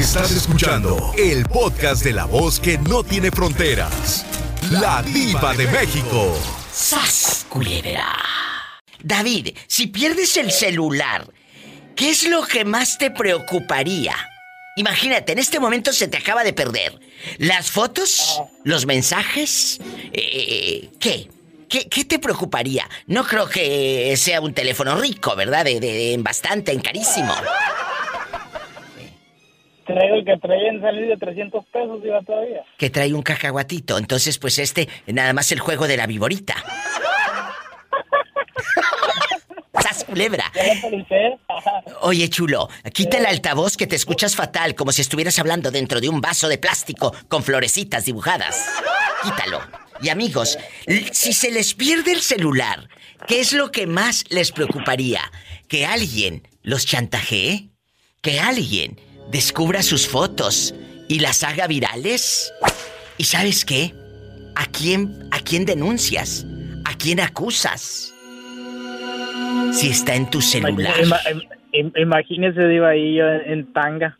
Estás escuchando el podcast de la voz que no tiene fronteras. La diva de México. ¡Sas, culebra! David, si pierdes el celular, ¿qué es lo que más te preocuparía? Imagínate, en este momento se te acaba de perder. ¿Las fotos? ¿Los mensajes? Eh, ¿Qué? ¿Qué, te preocuparía? No creo que sea un teléfono rico, ¿verdad? De, bastante, en carísimo. Creo que trae en salir de 300 pesos, iba todavía. Que trae un cacahuatito. Entonces, pues este, nada más el juego de la viborita. ¡Sas culebra! Oye, chulo, quita el altavoz que te escuchas fatal, como si estuvieras hablando dentro de un vaso de plástico con florecitas dibujadas. Quítalo. Y amigos, si se les pierde el celular, ¿qué es lo que más les preocuparía? ¿Que alguien los chantajee? ¿Que alguien descubra sus fotos y las haga virales? ¿Y sabes qué? ¿A quién, a quién denuncias? ¿A quién acusas? Si está en tu celular. Imagínese, Diva, ahí yo en tanga.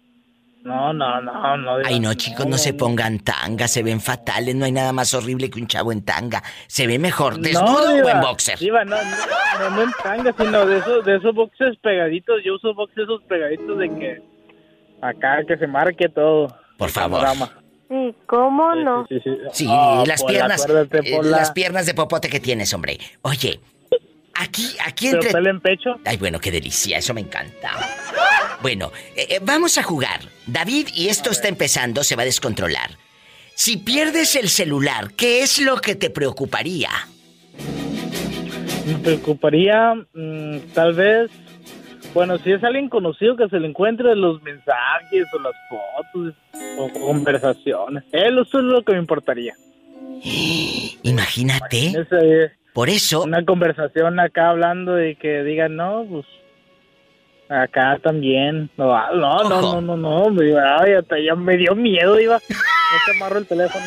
No, no, no, no. Ay, no, chicos, no, se pongan tanga, se ven fatales, no hay nada más horrible que un chavo en tanga. Se ve mejor desnudo o en boxer. no, no, no, en tanga, sino de esos, de esos boxers pegaditos. Yo uso boxers esos pegaditos de que acá que se marque todo. Por favor. Sí, ¿cómo no? Sí, sí, las piernas, eh, las piernas de popote que tienes, hombre. Oye, Aquí, aquí entre. en pecho? Ay, bueno, qué delicia, eso me encanta. Bueno, eh, eh, vamos a jugar. David, y esto está empezando, se va a descontrolar. Si pierdes el celular, ¿qué es lo que te preocuparía? Me preocuparía, mm, tal vez, bueno, si es alguien conocido que se le encuentre los mensajes o las fotos o conversaciones. Eso es lo que me importaría. Imagínate. Por eso. Una conversación acá hablando de que digan, no, pues. Acá también. No, no, no, no, no, no. Me, ya me dio miedo, iba. No se amarro el teléfono.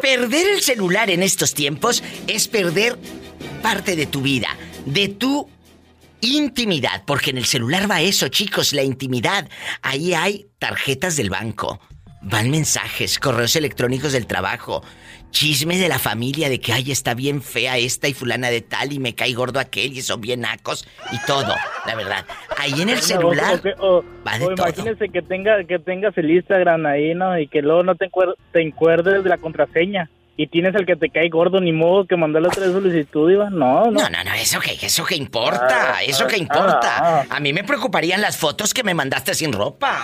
Perder el celular en estos tiempos es perder parte de tu vida, de tu intimidad, porque en el celular va eso, chicos, la intimidad. Ahí hay tarjetas del banco, van mensajes, correos electrónicos del trabajo, chisme de la familia de que ay está bien fea esta y fulana de tal y me cae gordo aquel y son bien nacos y todo, la verdad. Ahí en el celular o, va de imagínese que tenga que tengas el Instagram ahí, ¿no? Y que luego no te, te encuerdes de la contraseña. Y tienes el que te cae gordo, ni modo que mandarle otra solicitud, Iván. No, no. No, no, no, eso que, eso que importa, ah, eso que ah, importa. Ah, A mí me preocuparían las fotos que me mandaste sin ropa.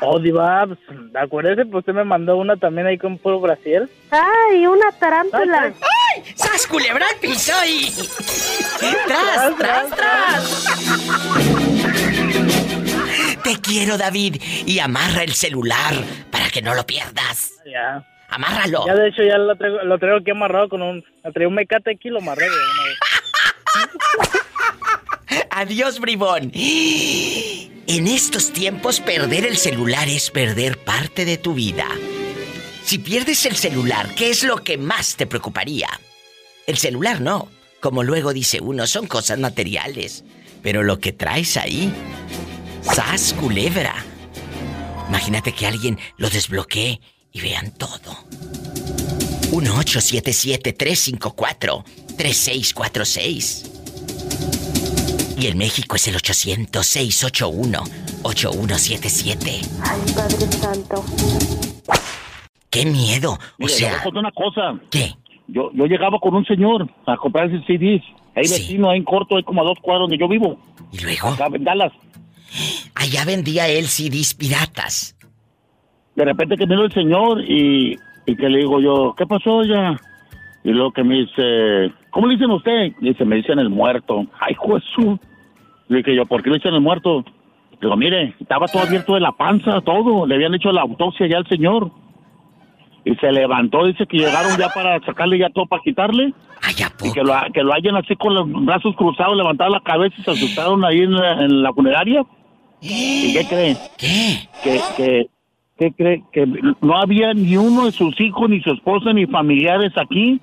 Oh, Diva, pues, acuérdese, pues usted me mandó una también ahí con puro Brasil. ¡Ay, una tarántula! ¡Ay! ¡Sas culebra al piso y... ¡Tras, tras, tras! Te quiero, David, y amarra el celular para que no lo pierdas. Ya. Amárralo. Ya, de hecho, ya lo traigo, lo traigo aquí amarrado con un... Traigo un mecate aquí y lo amarré. Adiós, bribón. En estos tiempos perder el celular es perder parte de tu vida. Si pierdes el celular, ¿qué es lo que más te preocuparía? El celular no. Como luego dice uno, son cosas materiales. Pero lo que traes ahí, sas culebra. Imagínate que alguien lo desbloquee y vean todo. 1877-354-3646. Y en México es el 800-681-8177. Ay, Padre Santo. ¡Qué miedo! O sea... una cosa. ¿Qué? Yo, yo llegaba con un señor a comprar ese CDs. Ahí vecino, ahí en corto, ahí como a dos cuadros donde yo vivo. ¿Y luego? Acá en Dallas. Allá vendía él CDs piratas. De repente que vino el señor y, y que le digo yo, ¿qué pasó ya? Y luego que me dice, ¿cómo le dicen a usted? Y dice, me dicen el muerto. Ay, Jesús. Le dije yo, ¿por qué le dicen el muerto? Digo, mire, estaba todo abierto de la panza, todo. Le habían hecho la autopsia ya al señor. Y se levantó, dice que llegaron ya para sacarle ya todo, para quitarle. Ay, y que lo, que lo hayan así con los brazos cruzados, levantaron la cabeza y se asustaron ahí en la, funeraria. ¿Y qué cree? ¿Qué? Que, que, ¿Qué cree? Que no había ni uno de sus hijos, ni su esposa, ni familiares aquí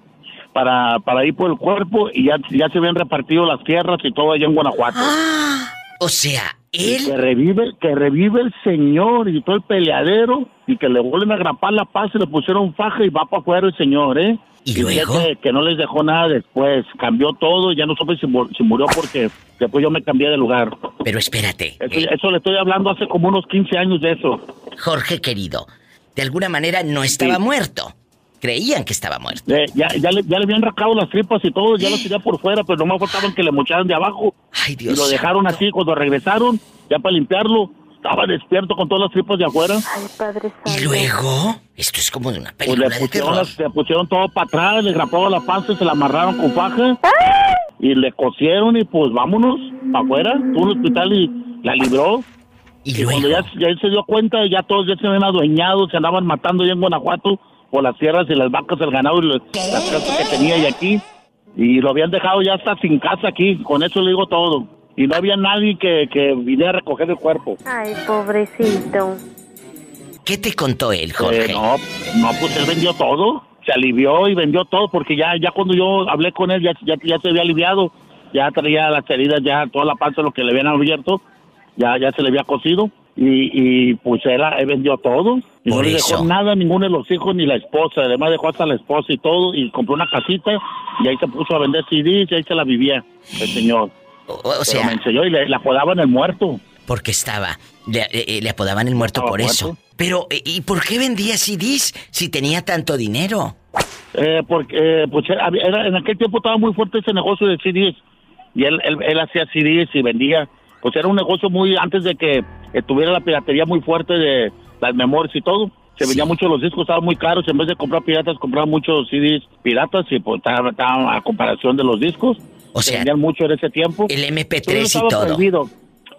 para, para ir por el cuerpo y ya, ya se habían repartido las tierras y todo allá en Guanajuato. Ah, o sea, él. Que revive, que revive el señor y todo el peleadero y que le vuelven a grapar la paz y le pusieron faja y va para afuera el señor, ¿eh? ¿Y luego? Que, que, no les dejó nada después. Cambió todo y ya no supe si, si, murió porque después yo me cambié de lugar. Pero espérate. Eso, eh. eso, le estoy hablando hace como unos 15 años de eso. Jorge querido, de alguna manera no estaba sí. muerto. Creían que estaba muerto. Eh, ya, ya, le, ya le habían racado las tripas y todo, ya lo tenía por fuera, pero no me faltaban que le mocharan de abajo. Ay, Dios y lo dejaron santo. así cuando regresaron, ya para limpiarlo. Estaba despierto con todas las tripas de afuera. Ay, Padre Santo. ¿Y luego? Esto es como de una Pues película le de pusieron, terror. las- le pusieron todo para atrás, le graparon la panza, se la amarraron con faja y le cosieron y pues vámonos para afuera. Tuvo un hospital y la libró. Y Y cuando luego. ya, ya él se dio cuenta, ya todos ya se habían adueñado, se andaban matando ya en Guanajuato por las tierras y las vacas, el ganado y los- las casas que tenía y aquí. Y lo habían dejado ya hasta sin casa aquí, con eso le digo todo. Y no había nadie que, que viniera a recoger el cuerpo. Ay, pobrecito. ¿Qué te contó él, Jorge? Eh, no, no, pues él vendió todo, se alivió y vendió todo porque ya, ya cuando yo hablé con él ya, ya, ya se había aliviado, ya traía las heridas, ya toda la panza, lo que le habían abierto, ya, ya se le había cosido y, y pues él, él vendió todo y Por no le eso. dejó nada a ninguno de los hijos ni la esposa, además dejó hasta la esposa y todo y compró una casita y ahí se puso a vender CDs y ahí se la vivía el señor. O, o Pero sea, me enseñó y le, le apodaban el muerto. porque estaba. Le, eh, eh, le apodaban el muerto Estaba por eso. Pero, eh, ¿y por qué vendía CDs si tenía tanto dinero? Eh, porque eh, pues era, era- en aquel tiempo estaba muy fuerte ese negocio de CDs y él, él, él hacía CDs y vendía. Pues era un negocio muy antes de que eh, tuviera la piratería muy fuerte de las memorias y todo. Se Sí. vendía mucho los discos, estaban muy caros. En vez de comprar piratas, compraba muchos CDs piratas y pues estaba, estaba a comparación de los discos. O Se sea, vendían mucho en ese tiempo. el Todavía no MP3 y todo. prohibido.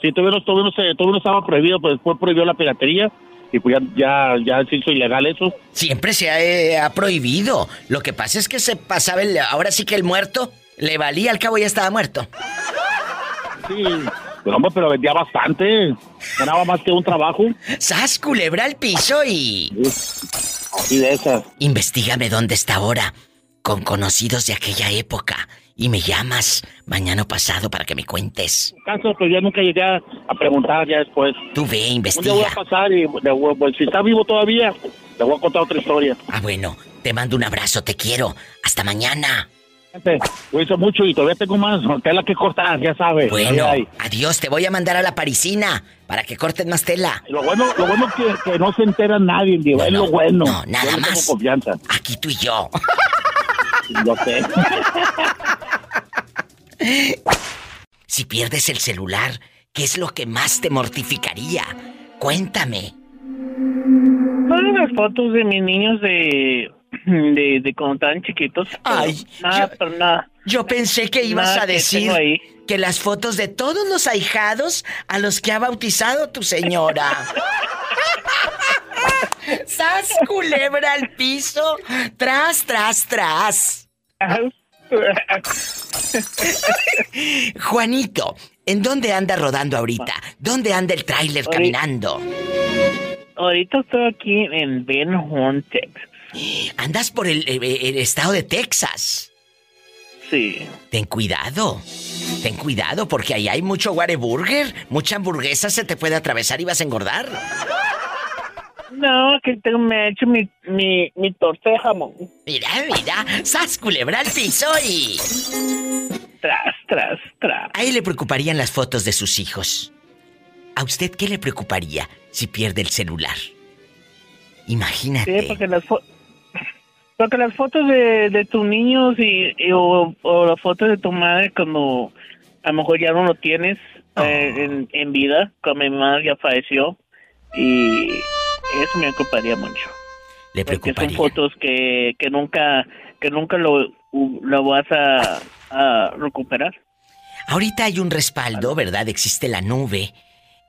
Sí, todavía no, todavía no todavía no estaba prohibido, pues después prohibió la piratería y pues ya, ya, ya se hizo ilegal eso. Siempre se ha, eh, ha prohibido. Lo que pasa es que se pasaba el. Ahora sí que el muerto le valía, al cabo ya estaba muerto. Sí, pero hombre, pero vendía bastante. Ganaba más que un trabajo. ¡Sas, culebra al piso y. Y de esas. Investígame dónde está ahora. Con conocidos de aquella época. Y me llamas mañana pasado para que me cuentes. Caso, pero ya nunca llegué a preguntar ya después. Tú ve, Un día voy investiga. a pasar y voy- pues, si está vivo todavía, le voy a contar otra historia. Ah, bueno, te mando un abrazo, te quiero. Hasta mañana. Gente, cuídense mucho y todavía tengo más tela que cortar, ya sabes. Bueno, adiós, te voy a mandar a la parisina para que corten más tela. Lo bueno, lo bueno es que, que no se entera nadie, digo, No, es no, lo bueno. no, nada Yo tengo más. confianza, Aquí tú y yo. lo sé. Si pierdes el celular, ¿qué es lo que más te mortificaría? Cuéntame. Todas las fotos de mis niños de, de, de cuando estaban chiquitos. Ay, Nada, yo- pero nada. Yo pensé que ibas Nada a decir que las fotos de todos los ahijados a los que ha bautizado tu señora. ¡Sas culebra al piso! ¡Tras, tras, tras! Juanito, ¿en dónde anda rodando ahorita? ¿Dónde anda el tráiler caminando? Ahorita estoy aquí en Ben Horn, Texas. Andas por el, el- el estado de Texas. Sí. Ten cuidado. Ten cuidado porque ahí hay mucho Whataburger. Mucha hamburguesa se te puede atravesar y vas a engordar. No, que tengo, me he hecho mi, mi, mi torta de jamón. Mira, mira. ¡Sas culebra al piso y... Tras, tras, tras. A él le preocuparían las fotos de sus hijos. ¿A usted qué le preocuparía si pierde el celular? Imagínate. Sí, porque las, fo- porque las fotos de, de tus niños y, y- o, o las fotos de tu madre cuando a lo mejor ya no lo tienes eh, Oh. en, en vida, cuando mi madre ya falleció y eso me preocuparía mucho. le Porque son preocuparía. fotos que, que nunca que nunca lo, lo vas a, a recuperar. Ahorita hay un respaldo, ¿verdad? Existe la nube,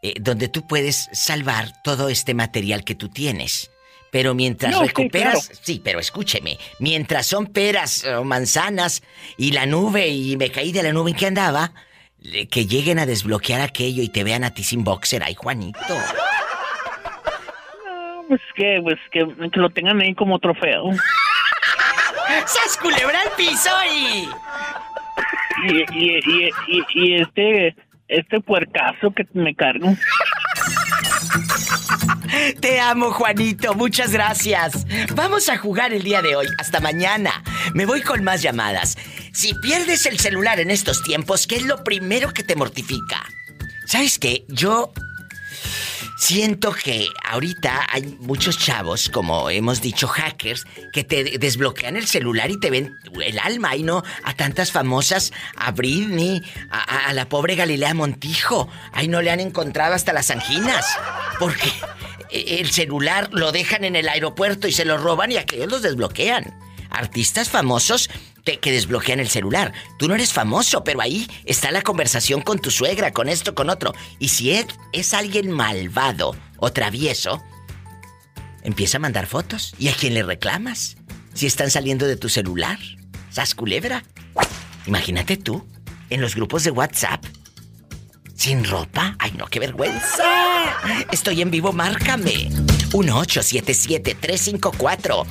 eh, donde tú puedes salvar todo este material que tú tienes. Pero mientras No, sí, recuperas, claro. sí, pero escúcheme, mientras son peras o manzanas y la nube y me caí de la nube en que andaba, que lleguen a desbloquear aquello y te vean a ti sin boxer, ay Juanito. Pues que, pues que, que lo tengan ahí como trofeo. ¡Sas culebra al piso y... Y, y, y, y, y, este este puercazo que me cargo. Te amo, Juanito. Muchas gracias. Vamos a jugar el día de hoy. Hasta mañana. Me voy con más llamadas. Si pierdes el celular en estos tiempos, ¿qué es lo primero que te mortifica? ¿Sabes qué? Yo Siento que ahorita hay muchos chavos, como hemos dicho, hackers, que te desbloquean el celular y te ven el alma, y no a tantas famosas, a Britney, a, la pobre Galilea Montijo. Ahí no le han encontrado hasta las anginas. Porque el celular lo dejan en el aeropuerto y se lo roban y aquellos los desbloquean. Artistas famosos que desbloquean el celular. Tú no eres famoso, pero ahí está la conversación con tu suegra, con esto, con otro. Y si es, es alguien malvado o travieso, empieza a mandar fotos. ¿Y a quién le reclamas? Si están saliendo de tu celular. ¿Sas culebra? Imagínate tú, en los grupos de WhatsApp, sin ropa. Ay, no, qué vergüenza. Estoy en vivo, márcame. 1877 354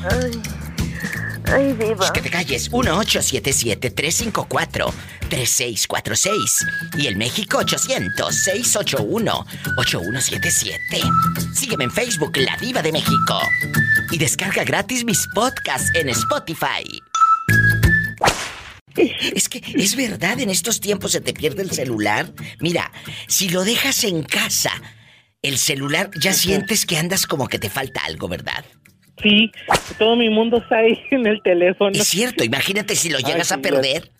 Ay, diva. que te calles. 1877-354-3646. Y el México 800-681-8177. Sígueme en Facebook, La Diva de México. Y descarga gratis mis podcasts en Spotify. Es que es verdad, en estos tiempos se te pierde el celular. Mira, si lo dejas en casa, el celular ya sientes que andas como que te falta algo, ¿verdad? Sí, todo mi mundo está ahí en el teléfono. Es cierto, imagínate si lo llegas a perder.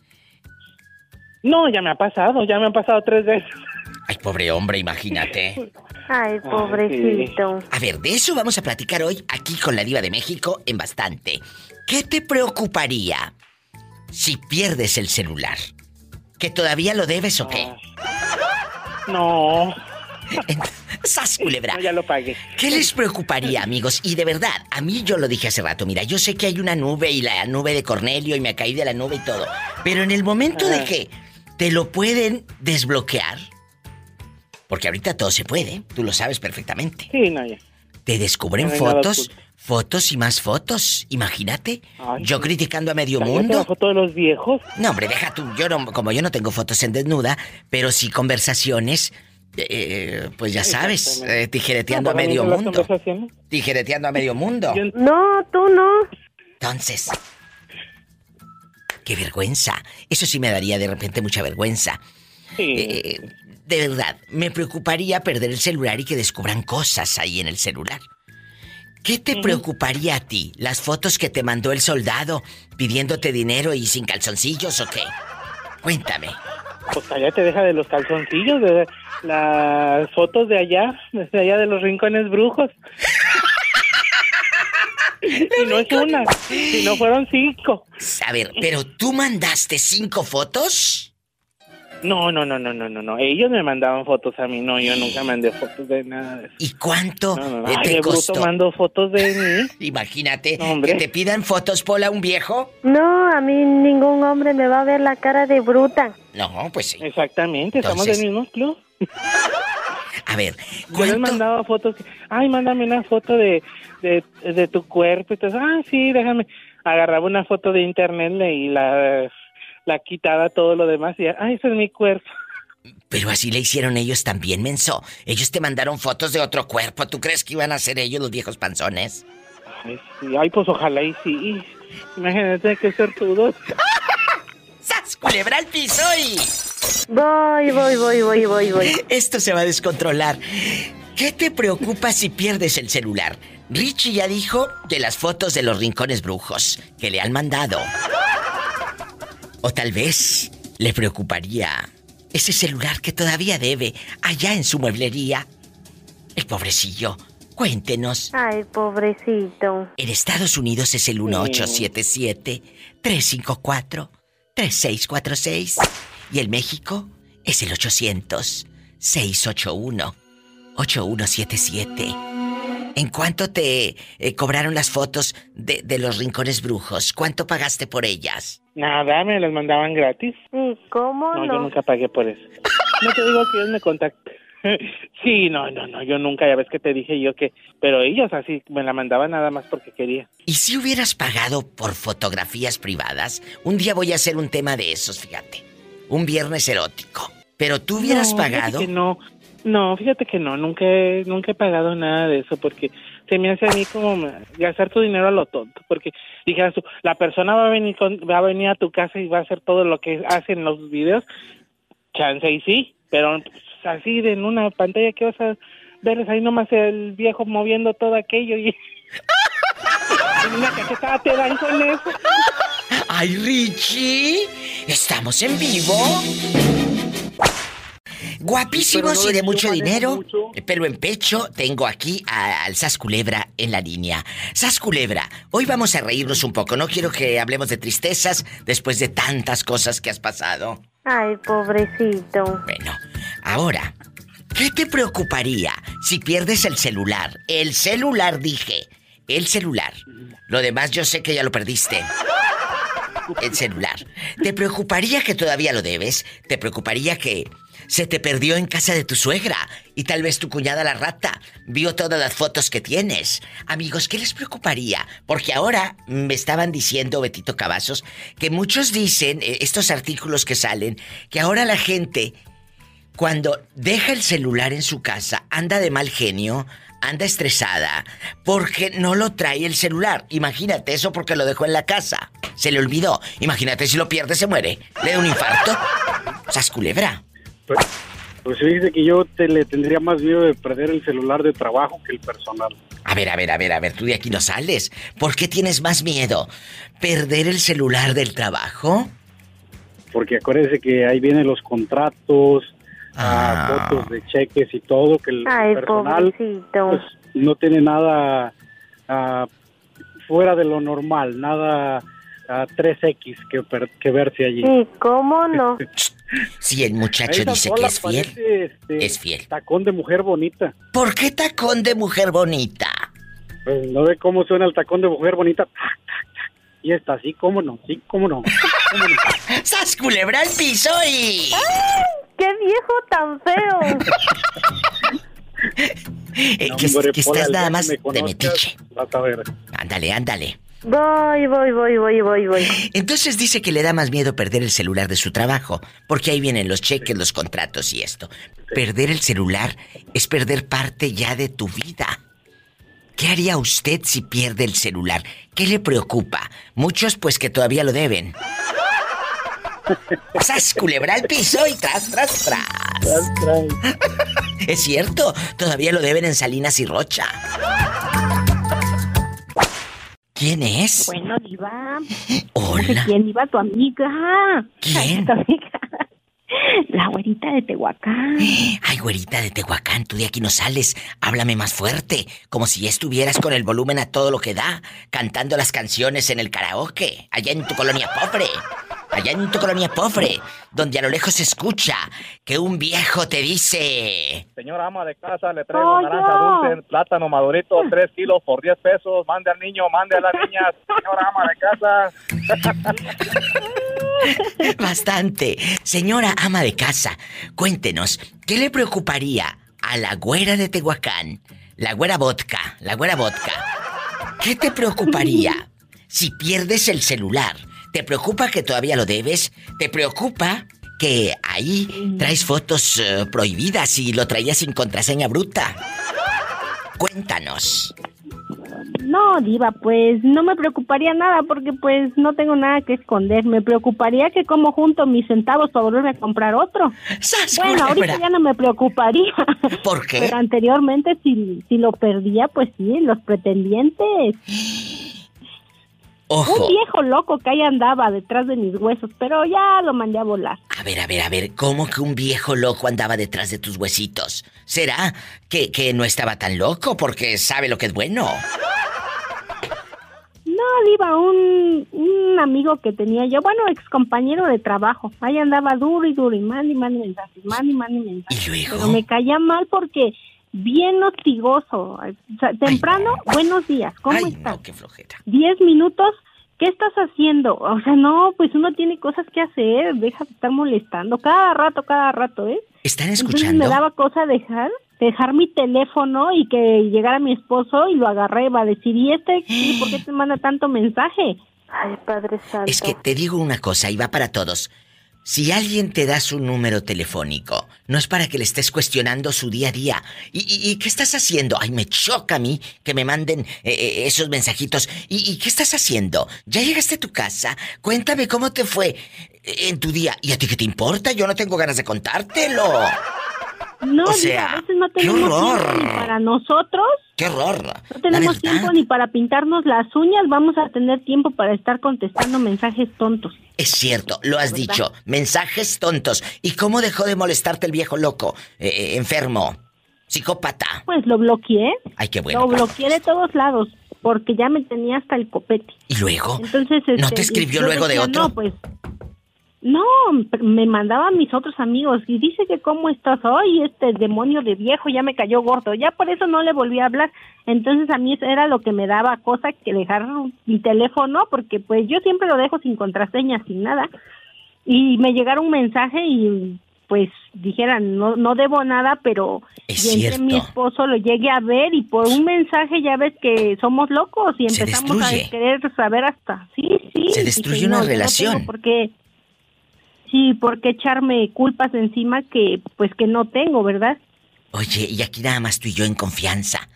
No, ya me ha pasado, ya me han pasado tres veces. Ay, pobre hombre, imagínate. Ay, pobrecito. A ver, de eso vamos a platicar hoy aquí con la Diva de México en bastante. ¿Qué te preocuparía si pierdes el celular? ¿Que todavía lo debes o qué? No. ¡Sas, culebra! ya lo pagué. ¿Qué les preocuparía, amigos? Y de verdad, a mí yo lo dije hace rato, mira, yo sé que hay una nube y la nube de Cornelio y me caí de la nube y todo. Pero en el momento de que te lo pueden desbloquear, porque ahorita todo se puede, tú lo sabes perfectamente. Sí, no, ya. Te descubren fotos, fotos y más fotos. Imagínate. yo criticando a medio mundo. foto de los viejos? No, hombre, deja tú. Yo no, como yo no tengo fotos en desnuda, pero sí conversaciones eh, pues ya sabes, eh, tijereteando a medio mundo. Tijereteando a medio mundo. No, tú no. Entonces, qué vergüenza. Eso sí me daría de repente mucha vergüenza. Eh, de verdad, me preocuparía perder el celular y que descubran cosas ahí en el celular. ¿Qué te preocuparía a ti? ¿Las fotos que te mandó el soldado pidiéndote dinero y sin calzoncillos o qué? Cuéntame. Pues allá te deja de los calzoncillos, de las fotos de allá, desde allá de los rincones brujos. y no es una, si no fueron cinco. A ver, pero tú mandaste cinco fotos. No, no, no, no, no, no, no. Ellos me mandaban fotos a mí, no, yo nunca mandé fotos de nada de eso. ¿Y cuánto no, no, te costó? mando fotos de mí. Imagínate que te pidan fotos, Pola, un viejo. No, a mí ningún hombre me va a ver la cara de bruta. No, pues sí. Exactamente, estamos del mismo club. A ver, ¿cuánto? Yo les mandaba fotos, ay, mándame una foto de, de, de tu cuerpo. Y entonces, ah, sí, déjame. Agarraba una foto de internet y la la quitaba todo lo demás y, ay, ese es mi cuerpo. Pero así le hicieron ellos también, menso. Ellos te mandaron fotos de otro cuerpo. ¿Tú crees que iban a ser ellos los viejos panzones? Ay, sí. Ay pues ojalá y sí. Imagínate que ser todos. ¡Sas! Culebra al piso y... Voy, voy, voy, voy, voy, voy. Esto se va a descontrolar. ¿Qué te preocupa si pierdes el celular? Richie ya dijo de las fotos de los rincones brujos que le han mandado. O tal vez le preocuparía ese celular que todavía debe allá en su mueblería. El pobrecillo. Cuéntenos. Ay, pobrecito. En Estados Unidos es el 1877-354-3646. Y en México es el 800-681-8177. ¿En cuánto te eh, cobraron las fotos de, de, los rincones brujos? ¿Cuánto pagaste por ellas? Nada, me las mandaban gratis. ¿Y cómo no? No, yo nunca pagué por eso. No te digo que ellos me contactan. Sí, no, no, no, yo nunca, ya ves que te dije yo que, pero ellos así me la mandaban nada más porque quería. ¿Y si hubieras pagado por fotografías privadas? Un día voy a hacer un tema de esos, fíjate. Un viernes erótico. Pero tú hubieras No, pagado. que no, no, fíjate que no, nunca he, nunca he pagado nada de eso porque se me hace a mí como gastar tu dinero a lo tonto, porque dijeras tú, la persona va a venir con, va a venir a tu casa y va a hacer todo lo que hace en los videos, chance y sí, pero pues, así de en una pantalla que vas a ver ahí nomás el viejo moviendo todo aquello y cachetada te dan con eso. ¡Ay, Richie! ¿Estamos en vivo? Guapísimos no y de mucho dinero. mucho. Pelo en pecho, tengo aquí a- al Sas Culebra en la línea. Sas Culebra, hoy vamos a reírnos un poco. No quiero que hablemos de tristezas después de tantas cosas que has pasado. Ay, pobrecito. Bueno, ahora, ¿qué te preocuparía si pierdes el celular? El celular, dije. El celular. Lo demás yo sé que ya lo perdiste. El celular. ¿Te preocuparía que todavía lo debes? ¿Te preocuparía que se te perdió en casa de tu suegra y tal vez tu cuñada la rata vio todas las fotos que tienes? Amigos, ¿qué les preocuparía? Porque ahora me estaban diciendo, Betito Cavazos, que muchos dicen, eh, estos artículos que salen, que ahora la gente cuando deja el celular en su casa, anda de mal genio, anda estresada, porque no lo trae el celular. Imagínate eso porque lo dejó en la casa. Se le olvidó. Imagínate si lo pierde, se muere. Le da un infarto. Sas culebra. Pues, pues fíjese que yo te, le tendría más miedo de perder el celular de trabajo que el personal. A ver, a ver, a ver, a ver, tú de aquí no sales. ¿Por qué tienes más miedo? ¿Perder el celular del trabajo? Porque acuérdese que ahí vienen los contratos, Ah. ah, fotos de cheques y todo, que el Ay, personal pues, no tiene nada ah, fuera de lo normal, nada a 3X que, per- que verse allí. Sí, ¿cómo no? Si el muchacho Esa dice que es fiel. parece, este, Es fiel. Tacón de mujer bonita. ¿Por qué tacón de mujer bonita? Pues, ¿No ve cómo suena el tacón de mujer bonita? Y está así, ¿cómo no? Sí, ¿cómo no? ¿Cómo no? ¡Sas culebra al piso y... ¡Qué viejo tan feo! Eh, No, que, hombre, que Pola, estás el nada más me de metiche. Vas a ver. Ándale, ándale. Voy, voy, voy, voy, voy, voy. Entonces dice que le da más miedo perder el celular de su trabajo, porque ahí vienen los cheques, los contratos y esto. Perder el celular es perder parte ya de tu vida. ¿Qué haría usted si pierde el celular? ¿Qué le preocupa? Muchos pues que todavía lo deben. ¡Sas, culebra al piso y tras, tras, tras! Tras, tras. Es cierto, todavía lo deben en Salinas y Rocha. ¿Quién es? Bueno, Diva. Hola. ¿Quién iba tu amiga? ¿Quién? Tu amiga. La güerita de Tehuacán. Ay, güerita de Tehuacán, tú de aquí no sales. Háblame más fuerte, como si ya estuvieras con el volumen a todo lo que da, cantando las canciones en el karaoke, allá en tu colonia pobre. Allá en tu colonia pobre, donde a lo lejos se escucha que un viejo te dice... Señora ama de casa, le traigo ¡Pollo! naranja dulce, plátano madurito, 3 kilos por 10 pesos. Mande al niño, mande a las niñas. Señora ama de casa. Bastante. Señora ama de casa, cuéntenos, ¿qué le preocuparía a la güera de Tehuacán? La güera vodka, la güera vodka. ¿Qué te preocuparía si pierdes el celular? ¿Te preocupa que todavía lo debes? ¿Te preocupa que ahí traes fotos eh, prohibidas y lo traías sin contraseña bruta? Cuéntanos. No, Diva, pues no me preocuparía nada porque pues no tengo nada que esconder. Me preocuparía que como junto mis centavos para volverme a comprar otro. ¡Sas, Bueno, culebra! ahorita ya no me preocuparía. ¿Por qué? Pero anteriormente si, si lo perdía, pues sí, los pretendientes. Ojo. Un viejo loco que ahí andaba detrás de mis huesos, pero ya lo mandé a volar. A ver, a ver, a ver, ¿cómo que un viejo loco andaba detrás de tus huesitos? ¿Será que, que no estaba tan loco porque sabe lo que es bueno? No, Diva, un, un amigo que tenía yo, bueno, ex compañero de trabajo. Ahí andaba duro y duro y mande y mande mensajes, mande y mande mensajes. ¿Y? Pero me caía mal porque bien hostigoso. O sea, temprano, buenos días, ¿cómo Ay, estás? no, qué flojera. Diez minutos, ¿qué estás haciendo? O sea, no, pues uno tiene cosas que hacer, deja de estar molestando. Cada rato, cada rato, ¿eh? ¿Están Entonces escuchando? me daba cosa dejar, dejar mi teléfono y que llegara mi esposo y lo agarré, va a decir, ¿y este ¿Y por qué te manda tanto mensaje? Ay, Padre Santo. Es que te digo una cosa y va para todos. Si alguien te da su número telefónico, no es para que le estés cuestionando su día a día. ¿Y, qué estás haciendo? Ay, me choca a mí que me manden eh, eh, esos mensajitos. ¿Y, qué estás haciendo? ¿Ya llegaste a tu casa? Cuéntame cómo te fue en tu día. ¿Y a ti qué te importa? Yo no tengo ganas de contártelo. No, o sea, a veces no tenemos tiempo ni para nosotros. ¡Qué horror! No tenemos tiempo ni para pintarnos las uñas, vamos a tener tiempo para estar contestando mensajes tontos. Es cierto, lo has dicho, mensajes tontos. ¿Y cómo dejó de molestarte el viejo loco, eh, eh, enfermo, psicópata? Pues lo bloqueé. Ay, qué bueno. Lo bloqueé de todos lados, porque ya me tenía hasta el copete. ¿Y luego? Entonces, ¿No te este, escribió luego de otro? No, pues no, me mandaba a mis otros amigos y dice que cómo estás hoy, este demonio de viejo ya me cayó gordo, ya por eso no le volví a hablar. Entonces a mí era lo que me daba cosa que dejar mi teléfono porque pues yo siempre lo dejo sin contraseña, sin nada. Y me llegaron un mensaje y pues dijeran, no, no debo nada, pero mi esposo lo llegué a ver y por un mensaje ya ves que somos locos y empezamos a querer saber hasta, sí, sí. Se destruye una relación. porque Sí, ¿por qué echarme culpas encima que pues que no tengo, verdad? Oye, y aquí nada más tú y yo en confianza.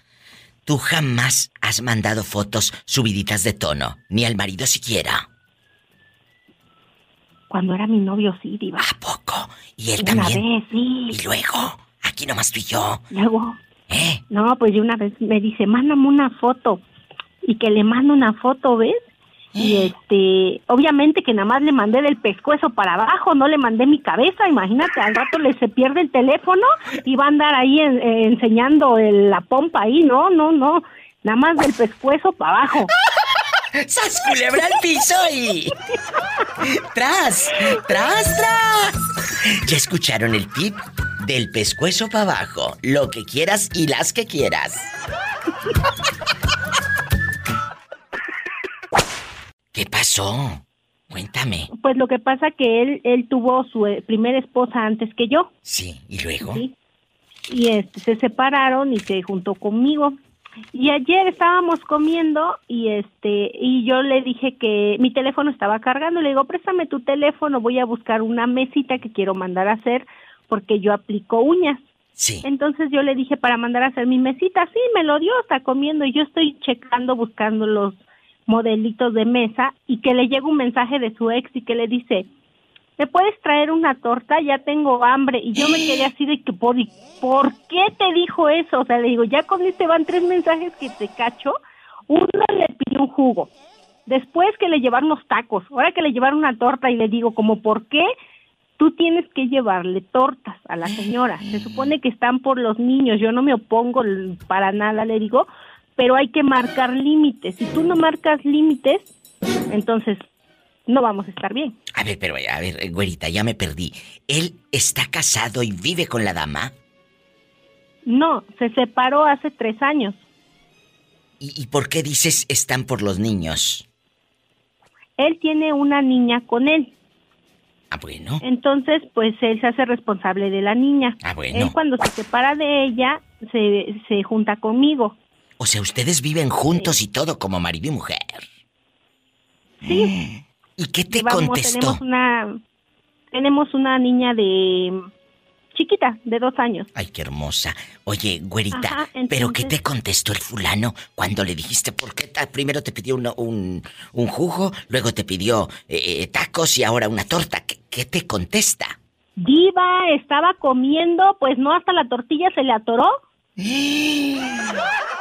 Tú jamás has mandado fotos subiditas de tono, ni al marido siquiera. Cuando era mi novio, sí, diva. ¿A poco? ¿Y él una también? Vez, sí. ¿Y luego? Aquí nomás tú y yo. Luego. ¿Eh? No, pues yo una vez me dice, mándame una foto. Y que le mando una foto, ¿ves? Y este, obviamente que nada más le mandé del pescuezo para abajo, no le mandé mi cabeza, imagínate, al rato le se pierde el teléfono y va a andar ahí eh, enseñando la pompa ahí, no, no, no, nada más del pescuezo para abajo. ¡Sas culebra piso y... ¡Tras! ¡Tras, tras! ¿Ya escucharon el tip? Del pescuezo para abajo, lo que quieras y las que quieras. ¿Qué pasó? Cuéntame. Pues lo que pasa que él él tuvo su eh, primera esposa antes que yo. Sí, ¿y luego? Sí. Y este, se separaron y se juntó conmigo. Y ayer estábamos comiendo y este y yo le dije que mi teléfono estaba cargando, le digo, "Préstame tu teléfono, voy a buscar una mesita que quiero mandar a hacer porque yo aplico uñas." Sí. Entonces yo le dije para mandar a hacer mi mesita, sí, me lo dio, está comiendo y yo estoy checando buscando los modelitos de mesa y que le llega un mensaje de su ex y que le dice, ¿me puedes traer una torta? Ya tengo hambre. Y yo me quedé así de que, ¿por, ¿por qué te dijo eso? O sea, le digo, ya con este van tres mensajes que te cacho. Uno le pidió un jugo. Después que le llevaron los tacos. Ahora que le llevaron una torta y le digo, como, ¿por qué? Tú tienes que llevarle tortas a la señora. Se supone que están por los niños. Yo no me opongo para nada, le digo, pero hay que marcar límites. Si tú no marcas límites, entonces no vamos a estar bien. A ver, pero a ver, güerita, ya me perdí. ¿Él está casado y vive con la dama? No, se separó hace tres años. ¿Y, por qué dices están por los niños? Él tiene una niña con él. Ah, bueno. Entonces, pues él se hace responsable de la niña. Ah, bueno. Él cuando se separa de ella, se, se junta conmigo. O sea, ustedes viven juntos y todo como marido y mujer. Sí. ¿Y qué te contestó? Tenemos una, tenemos una niña de chiquita, de dos años. Ay, qué hermosa. Oye, güerita, ¿pero qué te contestó el fulano cuando le dijiste por qué primero te pidió un, un, jugo, luego te pidió eh, eh, tacos y ahora una torta? ¿Qué, ¿Qué, te contesta? Diva, estaba comiendo, pues no, hasta la tortilla se le atoró.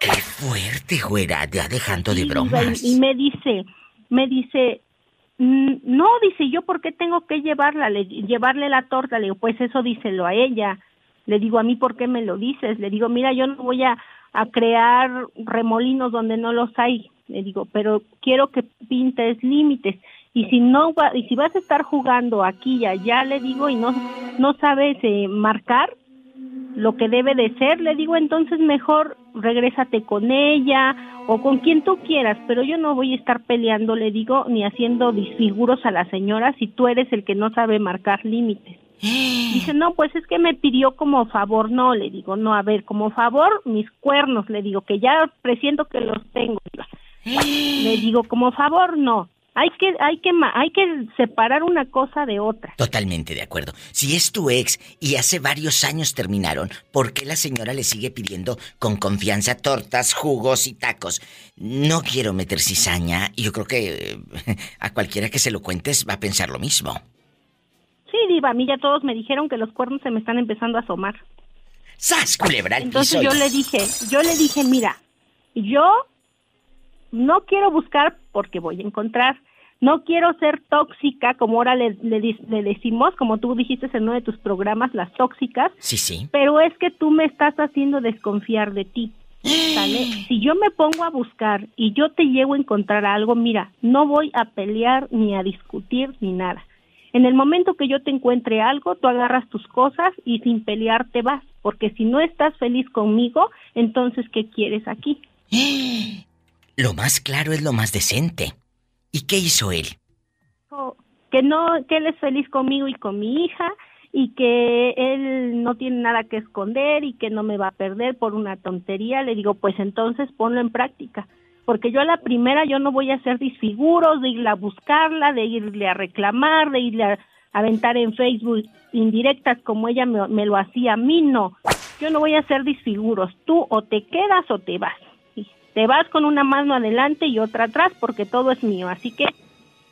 Qué fuerte, güera, ya dejando de bromas. Y me dice, me dice, mm, no, dice, yo por qué tengo que llevarla, le, llevarle la torta, le digo, pues eso díselo a ella. Le digo, a mí, ¿por qué me lo dices? Le digo, mira, yo no voy a, a crear remolinos donde no los hay. Le digo, pero quiero que pintes límites. Y si no, y si vas a estar jugando aquí y allá, le digo, y no, no sabes eh, marcar, lo que debe de ser, le digo, entonces mejor regrésate con ella o con quien tú quieras, pero yo no voy a estar peleando, le digo, ni haciendo disfiguros a la señora si tú eres el que no sabe marcar límites. Dice, no, pues es que me pidió como favor, no, le digo, no, a ver, como favor, mis cuernos, le digo, que ya presiento que los tengo. Le digo, como favor, no. Hay que, hay que, hay que separar una cosa de otra. Totalmente de acuerdo. Si es tu ex y hace varios años terminaron, ¿por qué la señora le sigue pidiendo con confianza tortas, jugos y tacos? No quiero meter cizaña y yo creo que eh, a cualquiera que se lo cuentes va a pensar lo mismo. Sí, diva, a mí ya todos me dijeron que los cuernos se me están empezando a asomar. ¡Sas, culebra Entonces yo le dije, yo le dije, mira, yo no quiero buscar porque voy a encontrar. No quiero ser tóxica, como ahora le, le, decimos, como tú dijiste en uno de tus programas, las tóxicas. Sí, sí. Pero es que tú me estás haciendo desconfiar de ti. ¿sale? Si yo me pongo a buscar y yo te llego a encontrar algo, mira, no voy a pelear ni a discutir ni nada. En el momento que yo te encuentre algo, tú agarras tus cosas y sin pelear te vas, porque si no estás feliz conmigo, entonces ¿qué quieres aquí? Lo más claro es lo más decente. ¿Y qué hizo él? Que no, que él es feliz conmigo y con mi hija y que él no tiene nada que esconder y que no me va a perder por una tontería. Le digo, pues entonces ponlo en práctica porque yo a la primera yo no voy a hacer disfiguros de irle a buscarla, de irle a reclamar, de irle a aventar en Facebook indirectas como ella me, lo hacía a mí, no. Yo no voy a hacer disfiguros, tú o te quedas o te vas. Te vas con una mano adelante y otra atrás porque todo es mío, así que...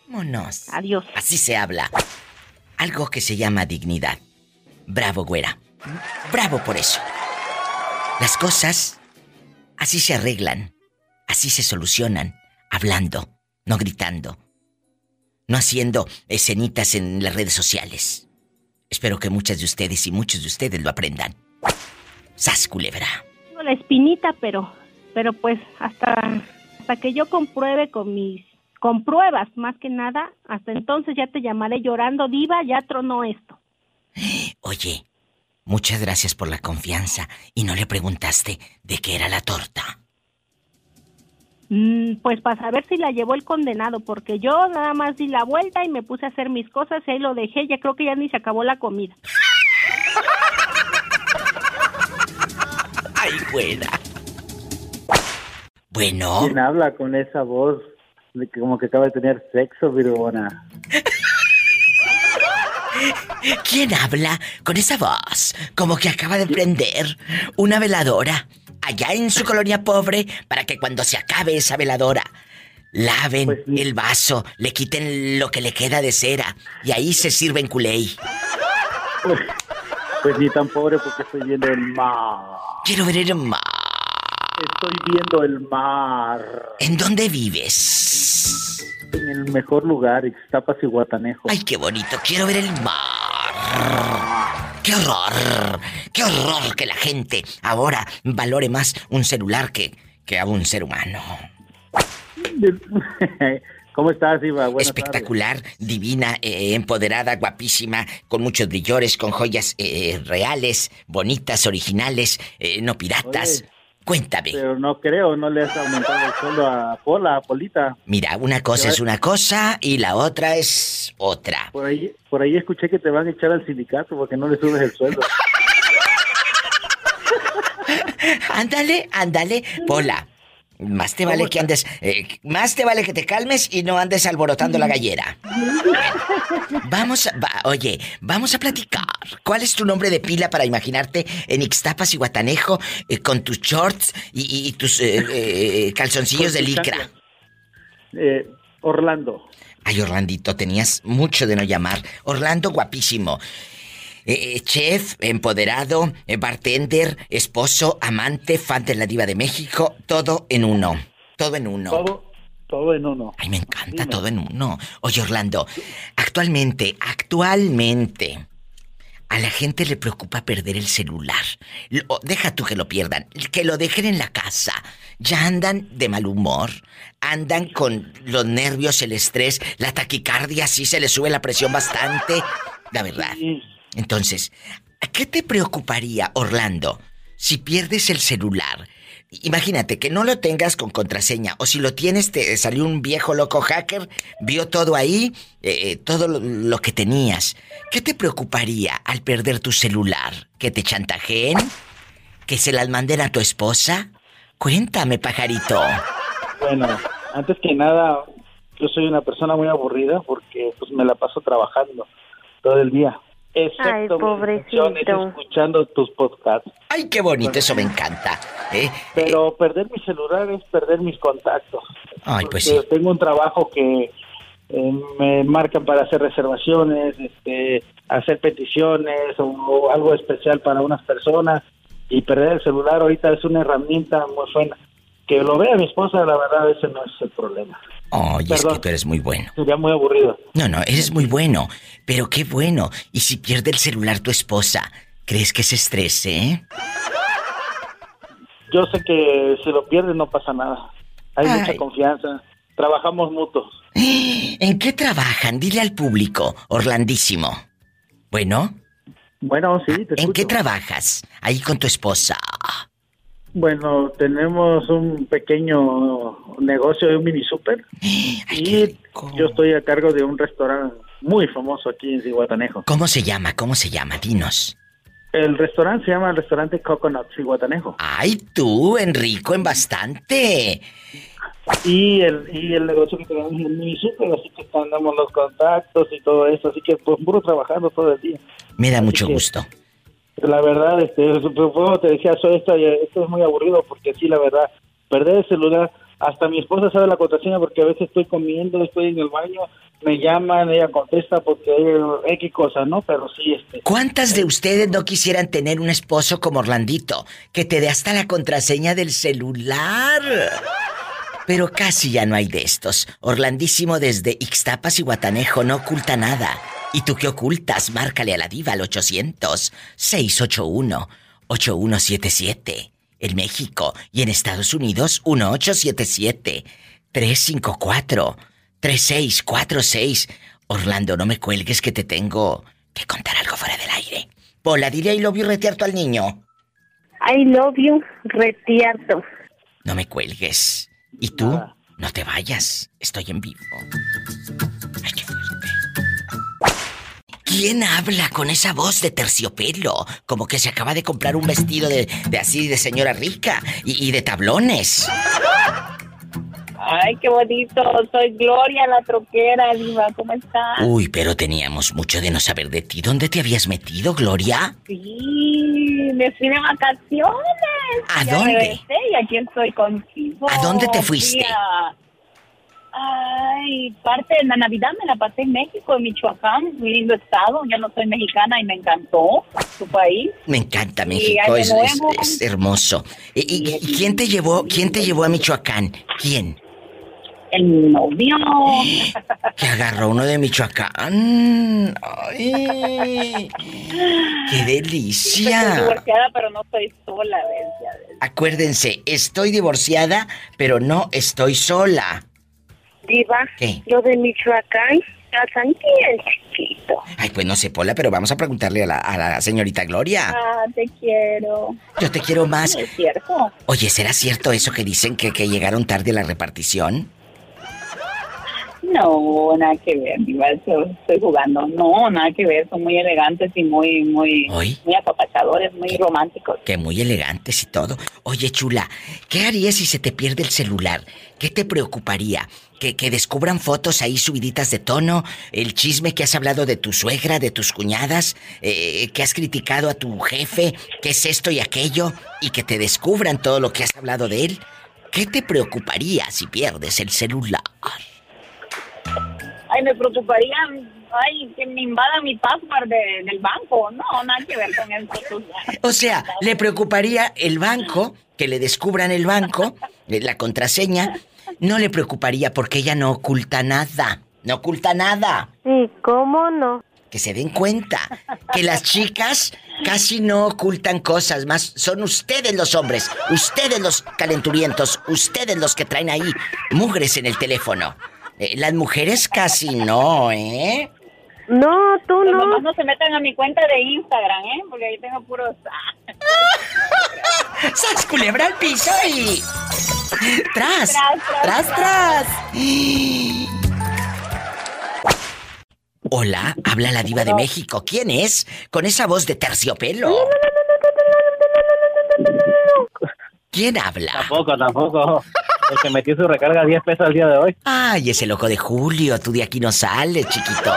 Vámonos. Adiós. Así se habla. Algo que se llama dignidad. Bravo, güera. Bravo por eso. Las cosas así se arreglan. Así se solucionan, hablando, no gritando, no haciendo escenitas en las redes sociales. Espero que muchas de ustedes y muchos de ustedes lo aprendan. Sas culebra. Tengo la espinita, pero, pero pues hasta, hasta que yo compruebe con mis, con pruebas más que nada, hasta entonces ya te llamaré llorando, diva, ya tronó esto. Oye, muchas gracias por la confianza y no le preguntaste de qué era la torta. Mm, pues para saber si la llevó el condenado, porque yo nada más di la vuelta y me puse a hacer mis cosas y ahí lo dejé, ya creo que ya ni se acabó la comida. Ay, buena. Bueno. ¿Quién habla con esa voz? Como que acaba de tener sexo, virgona. ¿Quién habla con esa voz? Como que acaba de prender una veladora allá en su colonia pobre para que cuando se acabe esa veladora laven pues el vaso, le quiten lo que le queda de cera y ahí se sirven culey. Pues, pues, ni tan pobre porque estoy viendo el mar. Quiero ver el mar. Estoy viendo el mar. ¿En dónde vives? En el mejor lugar, Ixtapas y Guatanejo. Ay, qué bonito. Quiero ver el mar. ¡Qué horror! ¡Qué horror que la gente ahora valore más un celular que, que a un ser humano! ¿Cómo estás, Iva? Espectacular, divina, eh, empoderada, guapísima, con muchos brillores, con joyas eh, reales, bonitas, originales, eh, no piratas. Cuéntame. Pero no creo, no le has aumentado el sueldo a Pola, a Polita. Mira, una cosa es una cosa y la otra es otra. Por ahí, por ahí escuché que te van a echar al sindicato porque no le subes el sueldo. ándale, ándale, Pola. Más te vale que andes, eh, más te vale que te calmes y no andes alborotando la gallera. Vamos, oye, vamos a platicar. ¿Cuál es tu nombre de pila para imaginarte en Ixtapas y Guatanejo eh, con tus shorts y, tus eh, calzoncillos de licra? Orlando. Ay, Orlandito, tenías mucho de no llamar. Orlando, guapísimo. Eh, chef, empoderado, eh, bartender, esposo, amante, fan de la diva de México, todo en uno. Todo en uno. Todo, todo en uno. Ay, me encanta todo en uno. Oye, Orlando, actualmente, actualmente, a la gente le preocupa perder el celular. deja tú que lo pierdan, que lo dejen en la casa. Ya andan de mal humor, andan con los nervios, el estrés, la taquicardia, sí se les sube la presión bastante. La verdad. Entonces, ¿qué te preocuparía, Orlando, si pierdes el celular? Imagínate que no lo tengas con contraseña o si lo tienes te salió un viejo loco hacker, vio todo ahí, eh, eh, todo lo, que tenías. ¿Qué te preocuparía al perder tu celular? ¿Que te chantajeen? ¿Que se las manden a tu esposa? Cuéntame, pajarito. Bueno, antes que nada, yo soy una persona muy aburrida porque pues me la paso trabajando todo el día. Excepto Ay, pobrecito. escuchando tus podcasts. Ay, qué bonito, eso me encanta. ¿eh? Pero perder mi celular es perder mis contactos. Ay, pues sí. Tengo un trabajo que eh, me marcan para hacer reservaciones, este, hacer peticiones o, algo especial para unas personas y perder el celular ahorita es una herramienta muy buena. Que lo vea mi esposa, la verdad, ese no es el problema. Ay, es que tú eres muy bueno. Sería muy aburrido. No, no, eres muy bueno. Pero qué bueno. Y si pierde el celular tu esposa, ¿crees que se estrese? eh? Yo sé que si lo pierdes no pasa nada. Hay Ay. mucha confianza. Trabajamos mutuos. ¿En qué trabajan? Dile al público, Orlandísimo. Bueno, Bueno, sí, te ¿en qué trabajas? Ahí con tu esposa. Bueno, tenemos un pequeño negocio de un mini super Ay, y yo estoy a cargo de un restaurante muy famoso aquí en Cihuatanejo. ¿Cómo se llama? ¿Cómo se llama? Dinos. El restaurante se llama el restaurante Coconut Cihuatanejo Ay, tú, Enrico, en bastante. y el y el negocio que tenemos es el mini super, así que andamos los contactos y todo eso, así que pues puro trabajando todo el día. Me da mucho que- gusto. La verdad, este, supongo te decía, so, esto, esto es muy aburrido porque sí, la verdad, perder el celular, hasta mi esposa sabe la contraseña porque a veces estoy comiendo, estoy en el baño, me llaman, ella contesta porque hay X cosas, ¿no? Pero sí, este, ¿Cuántas de ustedes no quisieran tener un esposo como Orlandito, que te dé hasta la contraseña del celular? Pero casi ya no hay de estos. Orlandísimo desde Ixtapas y Guatanejo no oculta nada. ¿Y tú qué ocultas? Márcale a la diva al 800-681-8177. En México y en Estados Unidos, 1877-354-3646. Orlando, no me cuelgues que te tengo que contar algo fuera del aire. Pola, diré y lo vi retearto al niño. I love you, retierto. No me cuelgues. ¿Y tú? No te vayas. Estoy en vivo. ¿Quién habla con esa voz de terciopelo? Como que se acaba de comprar un vestido de, de así de señora rica y, y de tablones. Ay, qué bonito. Soy Gloria, la troquera, Diva. ¿Cómo estás? Uy, pero teníamos mucho de no saber de ti. ¿Dónde te habías metido, Gloria? Sí, me fui de vacaciones. ¿A Ya dónde? regresé y aquí estoy contigo. ¿A dónde te Fui fuiste? Ay, parte de la Navidad me la pasé en México, en Michoacán, muy lindo estado. Yo no soy mexicana y me encantó su país. Me encanta México, es, es- Nuevo. es hermoso. ¿Y, y- y quién te llevó, quién te llevó a Michoacán? ¿Quién? El novio. Que agarró uno de Michoacán. ¡Ay! ¡Qué Estoy delicia! divorciada, pero no estoy sola, ¿ves? Ves. Acuérdense, estoy divorciada, pero no estoy sola. Diva, ¿Qué? lo de Michoacán, están bien chiquito. Ay, pues no sé, Pola, pero vamos a preguntarle a la, a la señorita Gloria. Ah, te quiero. Yo te quiero más. Es cierto. Oye, ¿será cierto eso que dicen que, que llegaron tarde a la repartición? No, nada que ver, Diva, estoy jugando. No, nada que ver, son muy elegantes y muy, muy, muy apapachadores, muy ¿Qué? románticos. Que muy elegantes y todo. Oye, chula, ¿qué harías si se te pierde el celular? ¿Qué te preocuparía? ¿Que, que descubran fotos ahí subiditas de tono? ¿El chisme que has hablado de tu suegra, de tus cuñadas? Eh, ¿Que has criticado a tu jefe? ¿Qué es esto y aquello? Y que te descubran todo lo que has hablado de él. ¿Qué te preocuparía si pierdes el celular? Ay, me preocuparía, ay, que me invadan mi password de- del banco. No, nada que ver con ya. O sea, le preocuparía el banco, que le descubran el banco, eh, la contraseña. No le preocuparía porque ella no oculta nada. No oculta nada. ¿Y cómo no? Que se den cuenta que las chicas casi no ocultan cosas, más son ustedes los hombres, ustedes los calenturientos, ustedes los que traen ahí mugres en el teléfono. Eh, las mujeres casi no, ¿eh? No, tú Pues no. nomás no se metan a mi cuenta de Instagram, ¿eh? Porque ahí tengo puros... ah, ¡Sas culebra al piso y. ¡Tras! Tras, ¡Tras, tras, tras! Hola, habla la diva de México. ¿Quién es? Con esa voz de terciopelo. ¿Quién habla? tampoco, tampoco. El que metió su recarga a 10 pesos al día de hoy. Ay, ese loco de Julio, tú de aquí no sales, chiquito.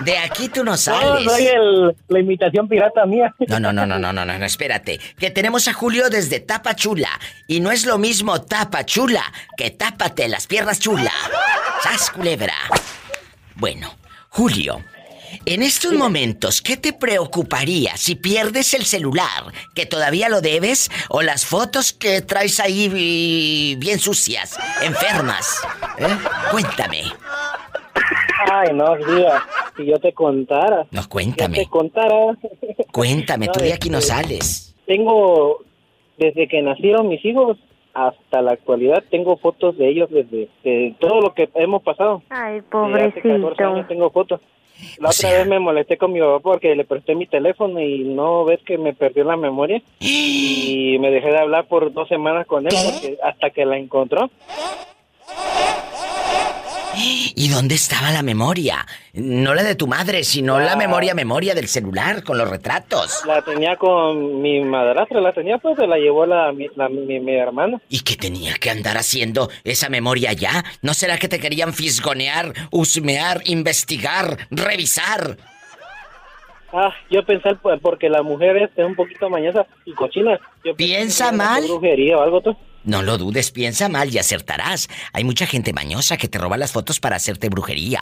De aquí tú no sales. No, soy el, la imitación pirata mía. No, no, no, no, no, no, no, no, espérate. Que tenemos a Julio desde Tapachula. Y no es lo mismo Tapachula que tápate las piernas chula. ¡Sas, culebra! Bueno, Julio, en estos momentos, ¿qué te preocuparía si pierdes el celular, que todavía lo debes, o las fotos que traes ahí y- bien sucias, enfermas? ¿Eh? Cuéntame. Ay, no, diga, si yo te contara. No, Yo cuéntame. te contara. Cuéntame, tú de aquí no sales. Tengo, desde que nacieron mis hijos hasta la actualidad, tengo fotos de ellos desde de todo lo que hemos pasado. Ay, Desde hace 14 años tengo fotos. La otra vez me molesté con mi papá porque le presté mi teléfono y no ves que me perdió la memoria. Y me dejé de hablar por dos semanas con él porque hasta que la encontró. ¿Y dónde estaba la memoria? No la de tu madre, sino la memoria, memoria del celular con los retratos. La tenía con mi madrastra, la tenía pues se la llevó la, mi, la- mi, mi hermana. ¿Y qué tenía que andar haciendo esa memoria ya? ¿No será que te querían fisgonear, husmear, investigar, revisar? Ah, yo pensé porque la mujer es un poquito mañosa y cochina. Yo ¿Piensa mal? brujería o algo tú. No lo dudes, piensa mal y acertarás. Hay mucha gente mañosa que te roba las fotos para hacerte brujería.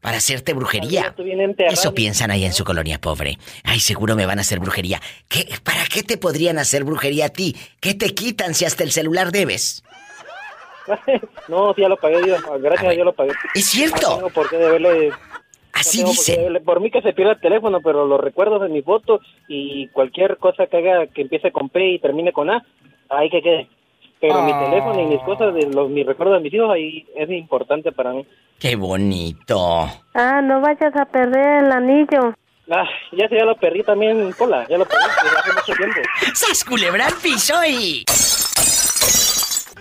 Para hacerte brujería. Eso piensan ahí en su colonia pobre. Ay, seguro me van a hacer brujería. ¿Qué, ¿Para qué te podrían hacer brujería a ti? ¿Qué te quitan si hasta el celular debes? no, sí, ya lo pagué, Dios. Gracias a Dios lo pagué. Es cierto. No tengo por qué deberle... Así no dice. Por mí que se pierda el teléfono, pero los recuerdos de mi foto y cualquier cosa que haga que empiece con P y termine con A, ahí que quede. Pero mi Ah. teléfono y mis cosas, de los, mis recuerdos de mis hijos, ahí es importante para mí. Qué bonito. Ah, no vayas a perder el anillo. Ah, ya se ya lo perdí también, Pola, ya lo perdí desde hace mucho tiempo. ¡Sas culebra piso y...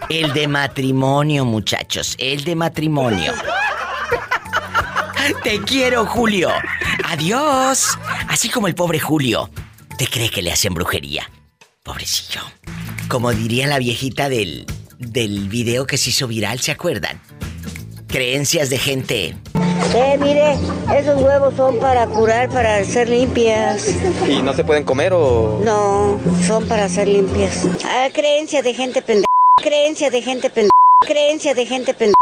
El de matrimonio, muchachos. El de matrimonio. Te quiero, Julio. Adiós. Así como el pobre Julio. ¿Te cree que le hacen brujería? Pobrecillo. Como diría la viejita del, del video que se hizo viral, ¿se acuerdan? Creencias de gente. Eh, mire, esos huevos son para curar, para ser limpias. ¿Y no se pueden comer o...? No, son para ser limpias. Ah, creencia de gente pendeja. Creencia de gente pendeja. Creencia de gente pendeja.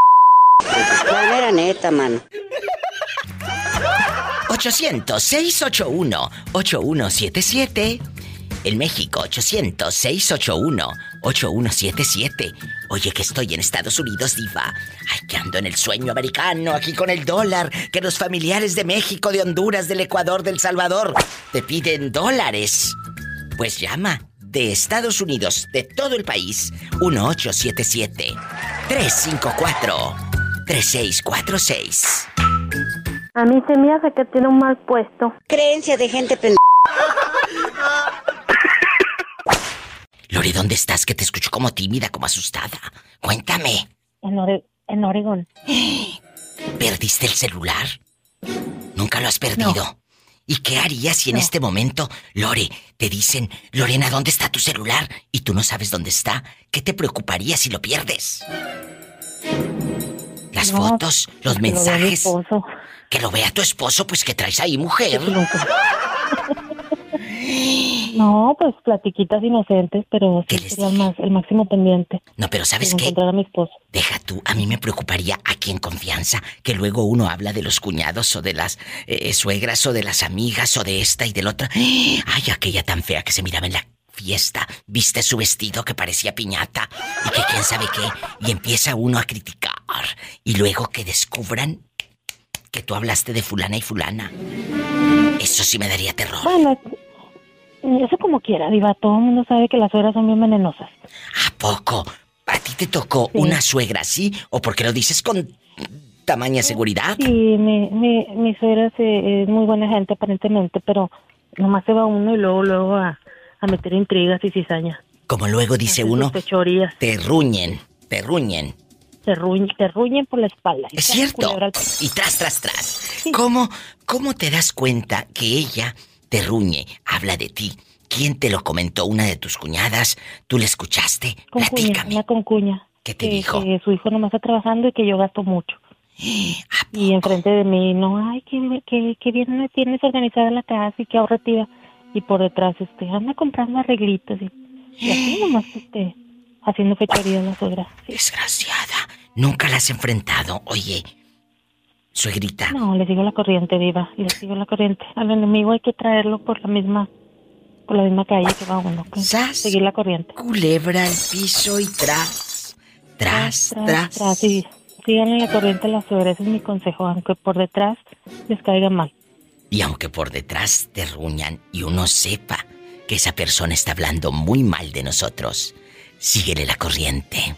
La mera neta, mano. 800-681-8177. En México, 800-681-8177. Oye, que estoy en Estados Unidos, diva. Ay, que ando en el sueño americano, aquí con el dólar. Que los familiares de México, de Honduras, del Ecuador, del Salvador, te piden dólares. Pues llama de Estados Unidos, de todo el país, 1877-354-3646. A mí se me hace que tiene un mal puesto. Creencia de gente pendeja. Lore, ¿dónde estás? Que te escucho como tímida, como asustada. Cuéntame. En, Ore- en Oregón. ¿Perdiste el celular? Nunca lo has perdido. ¿Y qué harías si en este momento, Lore, te dicen, Lorena, ¿dónde está tu celular? Y tú no sabes dónde está. ¿Qué te preocuparía si lo pierdes? Las No, fotos, los que lo mensajes. esposo. Que lo vea tu esposo, pues que traes ahí, mujer. No, pues platiquitas inocentes, pero sí sería el, más, el máximo pendiente. No, pero ¿sabes qué? encontrar a mi esposo. Deja tú, a mí me preocuparía aquí en confianza que luego uno habla de los cuñados o de las eh, suegras o de las amigas o de esta y del otra. Ay, aquella tan fea que se miraba en la fiesta, viste su vestido que parecía piñata y que quién sabe qué, y empieza uno a criticar y luego que descubran que tú hablaste de fulana y fulana. Eso sí me daría terror. Bueno, eso como quiera, Diva. Todo el mundo sabe que las suegras son bien venenosas. ¿A poco? ¿A ti te tocó una suegra así o porque lo dices con tamaña seguridad? Sí, mi, mi, mi suegra es, es muy buena gente aparentemente, pero nomás se va uno y luego, luego a, a meter intrigas y cizaña. Como luego dice uno, te ruñen, te ruñen. Te, ruñ, te ruñen por la espalda. Es cierto. Y tras, tras, tras. ¿Cómo, ¿Cómo te das cuenta que ella te ruñe, habla de ti? ¿Quién te lo comentó? ¿Una de tus cuñadas? ¿Tú le escuchaste? Con cuña, una con cuña. ¿Qué te que, dijo? que su hijo nomás está trabajando y que yo gasto mucho. Y enfrente de mí, no, ay, que, que, que bien me tienes organizada la casa y que ahorrativa. Y por detrás, este, anda comprando arreglitos y, y así nomás, este, haciendo fechorías la suegra. Desgraciada. Nunca la has enfrentado. Oye, suegrita. No, le sigo la corriente, viva, le sigo la corriente. Al enemigo hay que traerlo por la misma, por la misma calle que va uno. que Seguir la corriente. Culebra al piso y tras. Tras, tras. Tras, tras, sí. Síganle la corriente a la suegra, ese es mi consejo, aunque por detrás les caiga mal. Y aunque por detrás te ruñan y uno sepa que esa persona está hablando muy mal de nosotros, síguele la corriente.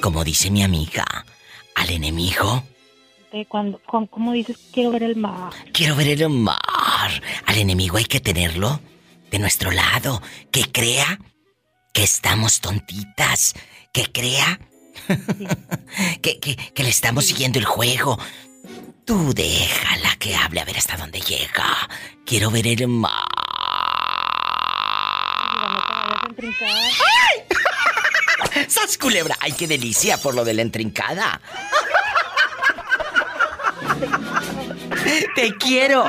Como dice mi amiga, al enemigo, De cuando, con- ¿Cómo dices? Quiero ver el mar. quiero ver el mar. Al enemigo hay que tenerlo de nuestro lado. Que crea que estamos tontitas. Que crea que, que, que le estamos siguiendo el juego. Tú déjala que hable a ver hasta dónde llega. Quiero ver el mar. ¡Sas culebra! ¡Ay, qué delicia por lo de la entrincada! ¡Te quiero!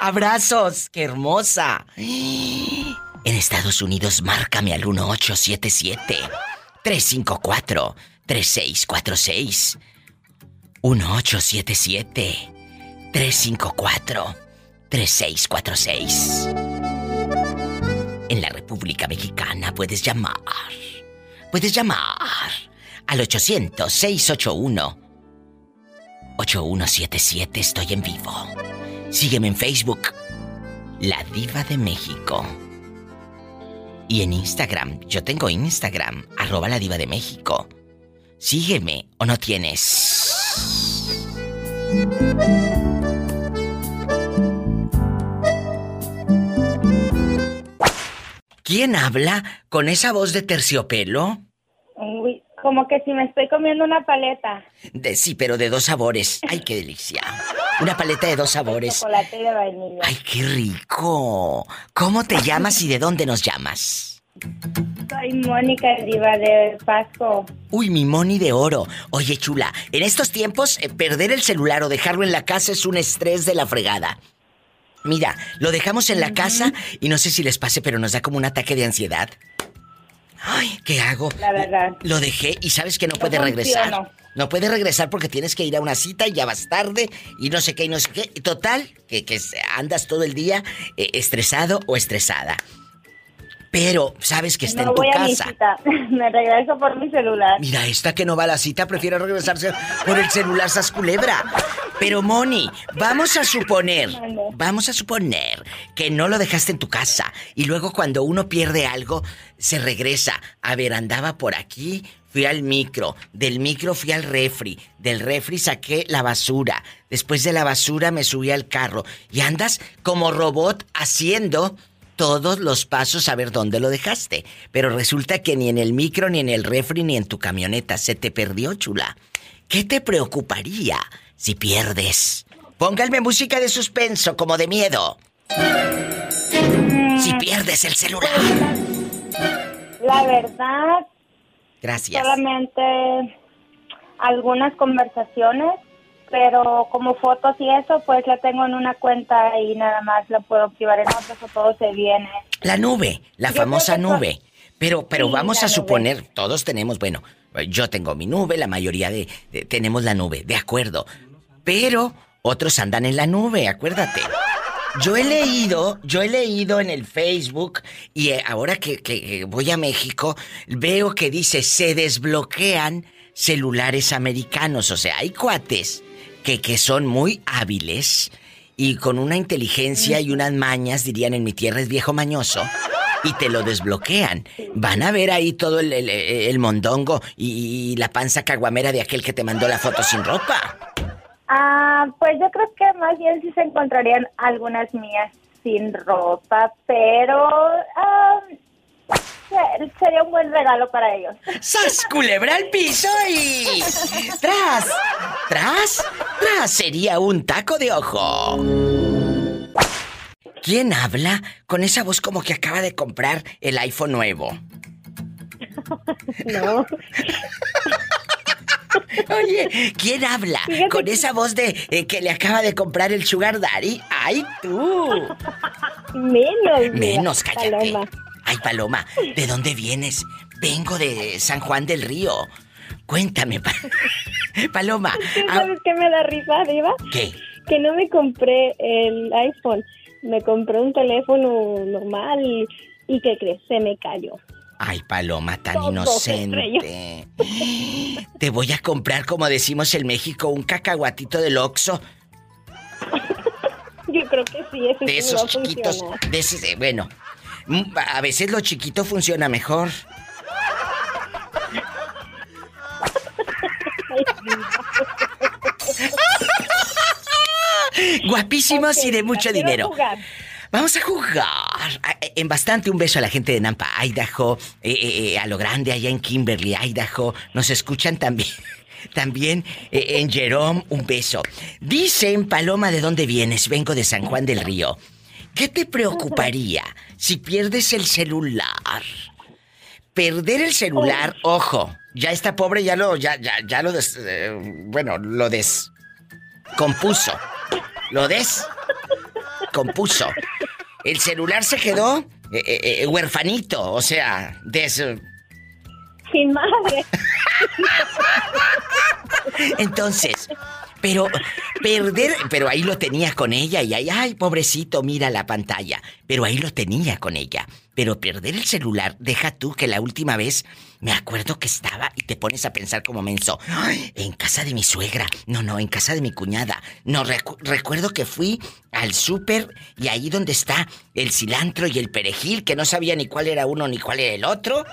¡Abrazos! ¡Qué hermosa! En Estados Unidos, márcame al 1877 354 3646 1877 354 3646 En la República Mexicana puedes llamar. Puedes llamar al 800 681 8177 estoy en vivo. Sígueme en Facebook, La Diva de México. Y en Instagram, yo tengo Instagram, arroba La Diva de México. Sígueme o no tienes. ¿Quién habla con esa voz de terciopelo? Uy, como que si me estoy comiendo una paleta. De, sí, pero de dos sabores. ¡Ay, qué delicia! Una paleta de dos sabores. Chocolate y de vainilla. ¡Ay, qué rico! ¿Cómo te llamas y de dónde nos llamas? Soy Mónica Diva de Pasco. Uy, mi Moni de oro. Oye, chula, en estos tiempos, eh, perder el celular o dejarlo en la casa es un estrés de la fregada. Mira, lo dejamos en la casa y no sé si les pase, pero nos da como un ataque de ansiedad. Ay, ¿qué hago? La verdad. Lo dejé y sabes que no No puede regresar. No puede regresar porque tienes que ir a una cita y ya vas tarde y no sé qué y no sé qué. Y Total, que, que andas todo el día eh, estresado o estresada. Pero sabes que está no en tu voy a mi casa. cita. Me regreso por mi celular. Mira, esta que no va a la cita prefiere regresarse por el celular sas culebra. Pero Moni, vamos a suponer, vamos a suponer que no lo dejaste en tu casa y luego cuando uno pierde algo se regresa. A ver, andaba por aquí, fui al micro, del micro fui al refri, del refri saqué la basura, después de la basura me subí al carro y andas como robot haciendo todos los pasos a ver dónde lo dejaste. Pero resulta que ni en el micro, ni en el refri, ni en tu camioneta se te perdió, chula. ¿Qué te preocuparía si pierdes? Pónganme música de suspenso, como de miedo. Si pierdes el celular. La verdad, Gracias. solamente algunas conversaciones, pero como fotos y eso, pues la tengo en una cuenta y nada más la puedo activar en otras o todo se viene. La nube, la Yo famosa nube. Pero, pero Sí, vamos a nube. suponer, todos tenemos, bueno, yo tengo mi nube, la mayoría de, de- tenemos la nube, de acuerdo. Pero otros andan en la nube, acuérdate. Yo he leído, yo he leído en el Facebook y eh, ahora que, que voy a México, veo que dice se desbloquean celulares americanos. O sea, hay cuates que, que son muy hábiles y con una inteligencia y unas mañas, dirían en mi tierra es viejo mañoso, y te lo desbloquean. Van a ver ahí todo el, el- mondongo y, y la panza caguamera de aquel que te mandó la foto sin ropa. Ah, pues yo creo que más bien sí se encontrarían algunas mías sin ropa, pero se- sería un buen regalo para ellos. ¡Sas, culebra al piso y... ¡Tras! ¡Tras! ¡Tras! Sería un taco de ojo. ¿Quién habla con esa voz como que acaba de comprar el iPhone nuevo? No. Oye, ¿quién habla con esa voz de eh, que le acaba de comprar el Sugar Daddy? ¡Ay, tú! Menos. Menos, cállate. Ay, Paloma, ¿de dónde vienes? Vengo de San Juan del Río. Cuéntame, Paloma. ¿Sabes qué me da risa, Diva? ¿Qué? Que no me compré el iPhone. Me compré un teléfono normal y, y ¿qué crees? Se me cayó. Ay, Paloma, tan inocente. Te voy a comprar, como decimos en México, un cacahuatito del Oxxo. Yo creo que sí, ese De sí esos chiquitos. De ese, eh, bueno, a veces lo chiquito funciona mejor. Guapísimos y de mucho dinero. jugar. Vamos a jugar. Eh, En bastante un beso a la gente de Nampa, Idaho, eh, eh, eh, a lo grande allá en Kimberly, Idaho. Nos escuchan también. También eh, en Jerome, un beso. Dicen, Paloma, ¿de dónde vienes? Vengo de San Juan del Río. ¿Qué te preocuparía si pierdes el celular? Perder el celular, ojo, ya está pobre, ya lo, ya, ya, ya lo des, eh, bueno, lo descompuso. Lo descompuso. El celular se quedó eh, eh, huerfanito, o sea, des... Sin madre. Entonces, pero perder, pero ahí lo tenía con ella y ahí, ay, pobrecito, mira la pantalla. Pero ahí lo tenía con ella. Pero perder el celular, deja tú que la última vez me acuerdo que estaba y te pones a pensar como menso. "Ay, en casa de mi suegra. No, no, en casa de mi cuñada. No, recu- recuerdo que fui al súper y ahí donde está el cilantro y el perejil, que no sabía ni cuál era uno ni cuál era el otro.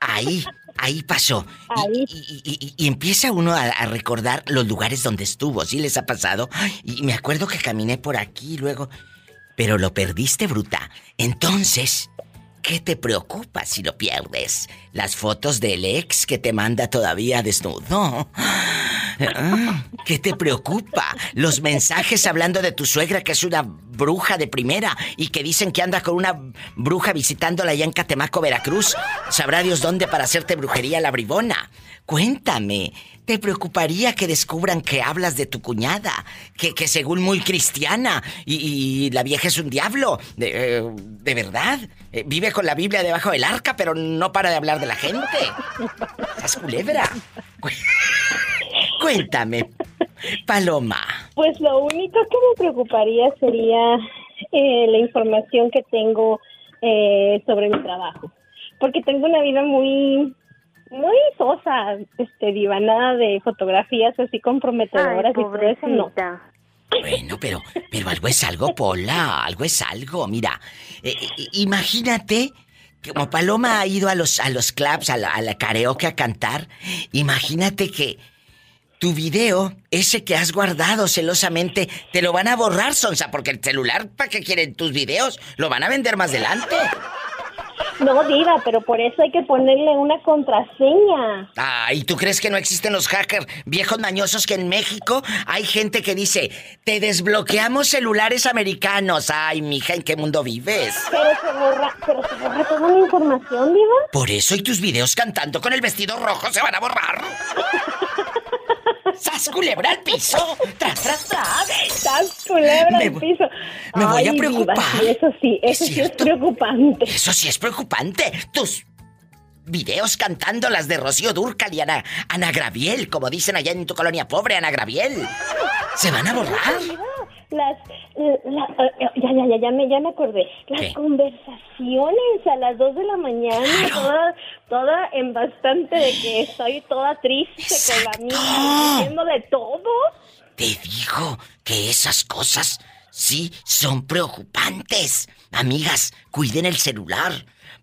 Ahí, ahí pasó. Y, y- y- y empieza uno a, a recordar los lugares donde estuvo, ¿sí les ha pasado? Ay, Y me acuerdo que caminé por aquí luego. Pero lo perdiste, bruta. Entonces, ¿qué te preocupa si lo pierdes? Las fotos del ex que te manda todavía desnudo. Ah, ¿Qué te preocupa? Los mensajes hablando de tu suegra que es una bruja de primera y que dicen que anda con una bruja visitándola allá en Catemaco, Veracruz. Sabrá Dios dónde para hacerte brujería la bribona. Cuéntame, ¿te preocuparía que descubran que hablas de tu cuñada? Que, que según muy cristiana y, la vieja es un diablo. ¿De, eh, ¿de verdad? Eh, vive con la Biblia debajo del arca, pero no para de hablar de la gente. ¿Estás culebra? Cuéntame, Paloma. Pues lo único que me preocuparía sería eh, la información que tengo eh, sobre mi trabajo. Porque tengo una vida muy, muy sosa, este, diva, nada de fotografías así comprometedoras y todo eso, no. Bueno, pero, pero algo es algo, Pola, algo es algo. Mira, eh, eh, imagínate, como Paloma ha ido a los, a los clubs, a la, a la karaoke a cantar, imagínate que tu video, ese que has guardado celosamente, te lo van a borrar, Sonsa, porque el celular, ¿para qué quieren tus videos? Lo van a vender más adelante. No, diva, pero por eso hay que ponerle una contraseña. Ah, ¿y tú crees que no existen los hackers viejos mañosos que en México hay gente que dice, te desbloqueamos celulares americanos? Ay, mija, ¿en qué mundo vives? Pero se borra, pero se borra toda la información, diva. Por eso y tus videos cantando con el vestido rojo se van a borrar. ¡Sas culebra al piso! ¡Tras, tras, tras! ¡Sas culebra al piso! me voy a Ay, preocupar. eso sí, eso sí es preocupante. Eso sí es preocupante. Tus videos cantando las de Rocío Durcal y Ana, Ana Graviel, como dicen allá en tu colonia pobre, Ana Graviel. Se van a borrar. Las, la- eh, ya, ya, ya, ya me, ya me acordé. Las ¿Qué? conversaciones a las 2 de la mañana, toda, toda en bastante de que estoy toda triste con la mía, diciendo de todo. Te digo que esas cosas sí son preocupantes. Amigas, cuiden el celular.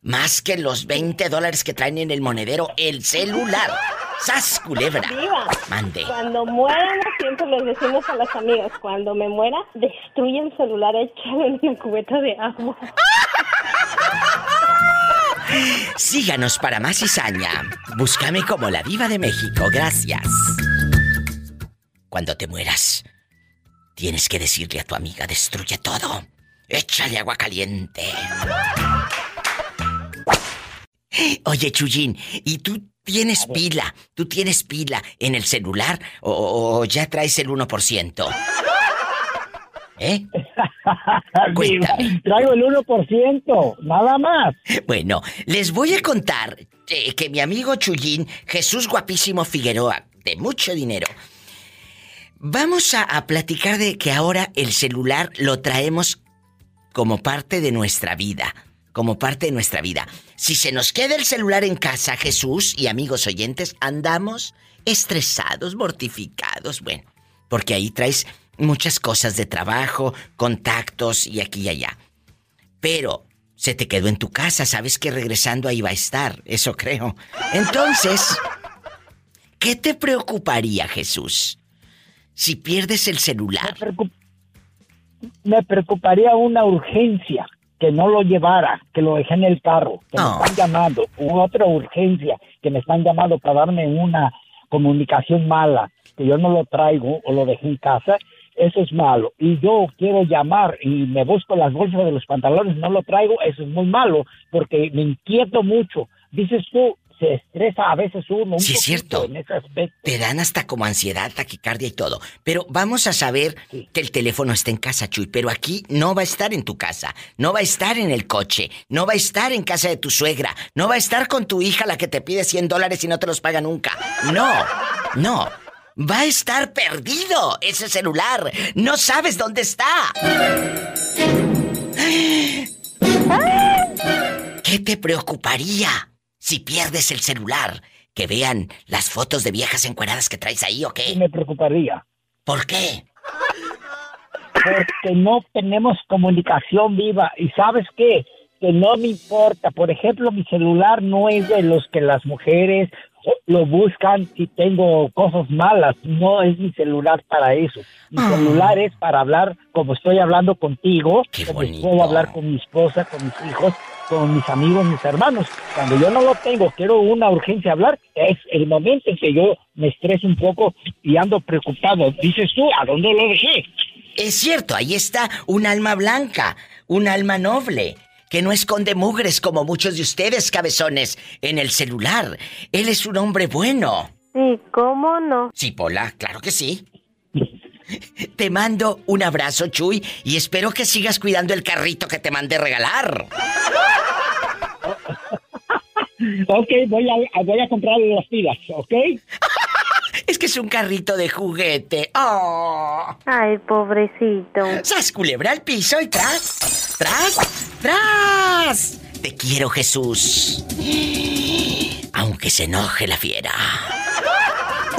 Más que los 20 dólares que traen en el monedero, el celular. ¡Sas, culebra! Viva. Mande. Cuando mueran, siempre les decimos a las amigas, cuando me muera, destruye el celular, échalo en una cubeta de agua. Síganos para más cizaña. Búscame como la diva de México. Gracias. Cuando te mueras, tienes que decirle a tu amiga, destruye todo. Échale agua caliente. Oye, Chuyín, ¿y tú tienes pila? ¿Tú tienes pila en el celular o, o ya traes el 1%? ¿Eh? Cuéntame. Traigo el 1%, nada más. Bueno, les voy a contar eh, que mi amigo Chuyín, Jesús Guapísimo Figueroa, de mucho dinero, vamos a, a platicar de que ahora el celular lo traemos como parte de nuestra vida, como parte de nuestra vida. Si se nos queda el celular en casa, Jesús y amigos oyentes, andamos estresados, mortificados, bueno, porque ahí traes muchas cosas de trabajo, contactos y aquí y allá. Pero se te quedó en tu casa, sabes que regresando ahí va a estar, eso creo. Entonces, ¿qué te preocuparía, Jesús? Si pierdes el celular. Me, me preocuparía una urgencia, que no lo llevara, que lo dejé en el carro, que me están llamando, u otra urgencia, que me están llamando para darme una comunicación mala, que yo no lo traigo o lo dejé en casa, eso es malo. Y yo quiero llamar y me busco las bolsas de los pantalones, no lo traigo, eso es muy malo, porque me inquieto mucho. Dices tú, se estresa a veces uno. Un Sí, es cierto. En ese aspecto. Te dan hasta como ansiedad, taquicardia y todo. Pero vamos a saber que el teléfono está en casa, Chuy. Pero aquí no va a estar en tu casa. No va a estar en el coche. No va a estar en casa de tu suegra. No va a estar con tu hija la que te pide 100 dólares y no te los paga nunca. No, no. Va a estar perdido ese celular. No sabes dónde está. ¿Qué te preocuparía si pierdes el celular? ¿Que vean las fotos de viejas encueradas que traes ahí o qué? Me preocuparía. ¿Por qué? Porque no tenemos comunicación viva. ¿Y sabes qué? Que no me importa. Por ejemplo, mi celular no es de los que las mujeres lo buscan si tengo cosas malas. No es mi celular para eso. Mi Ah. celular es para hablar como estoy hablando contigo, como puedo hablar con mi esposa, con mis hijos, con mis amigos, mis hermanos. Cuando yo no lo tengo, quiero una urgencia hablar, es el momento en que yo me estreso un poco y ando preocupado. Dices tú, ¿a dónde lo dejé? Es cierto, ahí está un alma blanca, un alma noble, que no esconde mugres como muchos de ustedes, cabezones, en el celular. Él es un hombre bueno. Sí, ¿cómo no? Sí, Pola, claro que sí. Te mando un abrazo, Chuy, y espero que sigas cuidando el carrito que te mandé regalar. Ok, voy a, voy a comprar las pilas, ¿ok? Es que es un carrito de juguete. ¡Oh! Ay, pobrecito. ¡Sas, culebra al piso y tras! ¡Tras! ¡Tras! Te quiero, Jesús. Aunque se enoje la fiera.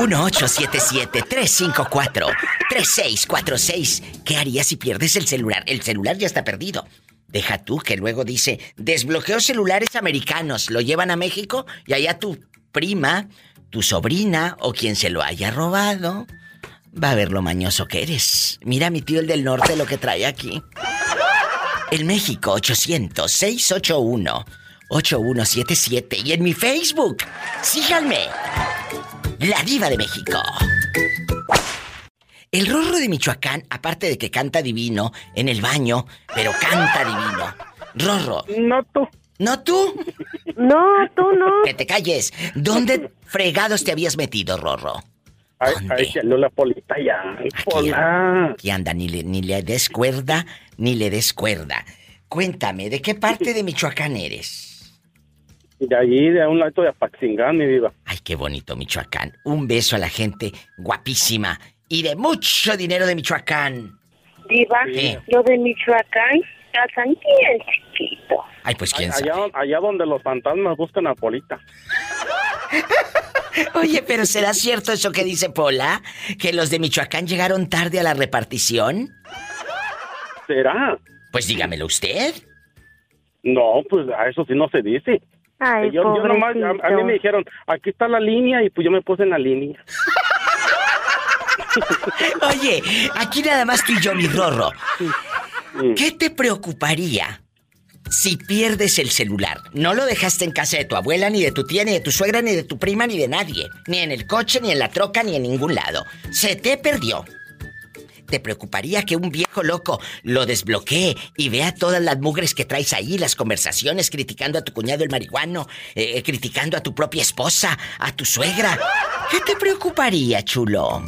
1877-354-3646. ¿Qué harías si pierdes el celular? El celular ya está perdido. Deja tú que luego dice, desbloqueo celulares americanos, lo llevan a México y allá tu prima, tu sobrina o quien se lo haya robado, va a ver lo mañoso que eres. Mira mi tío el del norte lo que trae aquí. El México 800-681-8177 y en mi Facebook, síganme. La diva de México. El rorro de Michoacán, aparte de que canta divino en el baño, pero canta divino. Rorro. No tú. ¿No tú? No, tú no. Que te calles. ¿Dónde fregados te habías metido, Rorro? Ay, ay, ya no la polita ya. Ay, Pola. Aquí anda, ni le, ni le des cuerda, ni le des cuerda. Cuéntame, ¿de qué parte de Michoacán eres? De allí, de un lado de Apaxingán, mi viva. Ay, qué bonito Michoacán. Un beso a la gente guapísima y de mucho dinero de Michoacán. Diva, Sí. lo de Michoacán, están bien chiquito. Ay, pues quién allá, sabe. allá donde los fantasmas buscan a Polita. Oye, pero ¿será cierto eso que dice Pola? ¿Que los de Michoacán llegaron tarde a la repartición? ¿Será? Pues dígamelo usted. No, pues a eso sí no se dice. Ay, yo, yo nomás, a, a mí me dijeron, aquí está la línea y pues yo me puse en la línea. Oye, aquí nada más tú y yo, mi Rorro. ¿Qué te preocuparía si pierdes el celular? No lo dejaste en casa de tu abuela, ni de tu tía, ni de tu suegra, ni de tu prima, ni de nadie. Ni en el coche, ni en la troca, ni en ningún lado. Se te perdió. ¿Te preocuparía que un viejo loco lo desbloquee y vea todas las mugres que traes ahí, las conversaciones, criticando a tu cuñado el marihuano, eh, eh, criticando a tu propia esposa, a tu suegra? ¿Qué te preocuparía, chulo?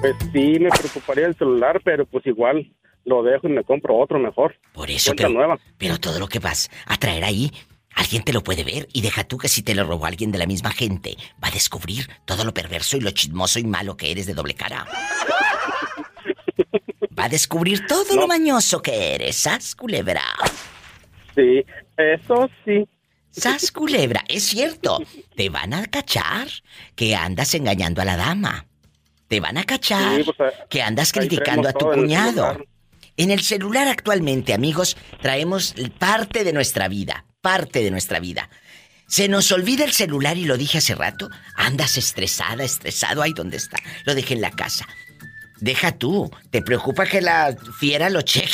Pues sí, me preocuparía el celular, pero pues igual lo dejo y me compro otro mejor. Por eso, pero, nueva. pero todo lo que vas a traer ahí, alguien te lo puede ver y deja tú que si te lo robó alguien de la misma gente, va a descubrir todo lo perverso y lo chismoso y malo que eres de doble cara. Descubrir todo lo mañoso que eres, ¿sas, culebra? Sí, eso sí. Sas, culebra, es cierto. Te van a cachar que andas engañando a la dama. Te van a cachar Sí, pues, que andas criticando a tu el cuñado. En el celular actualmente, amigos, traemos parte de nuestra vida, parte de nuestra vida. Se nos olvida el celular y lo dije hace rato, andas estresada, estresado, ahí donde está. Lo dejé en la casa. Deja tú, ¿te preocupa que la fiera lo cheque?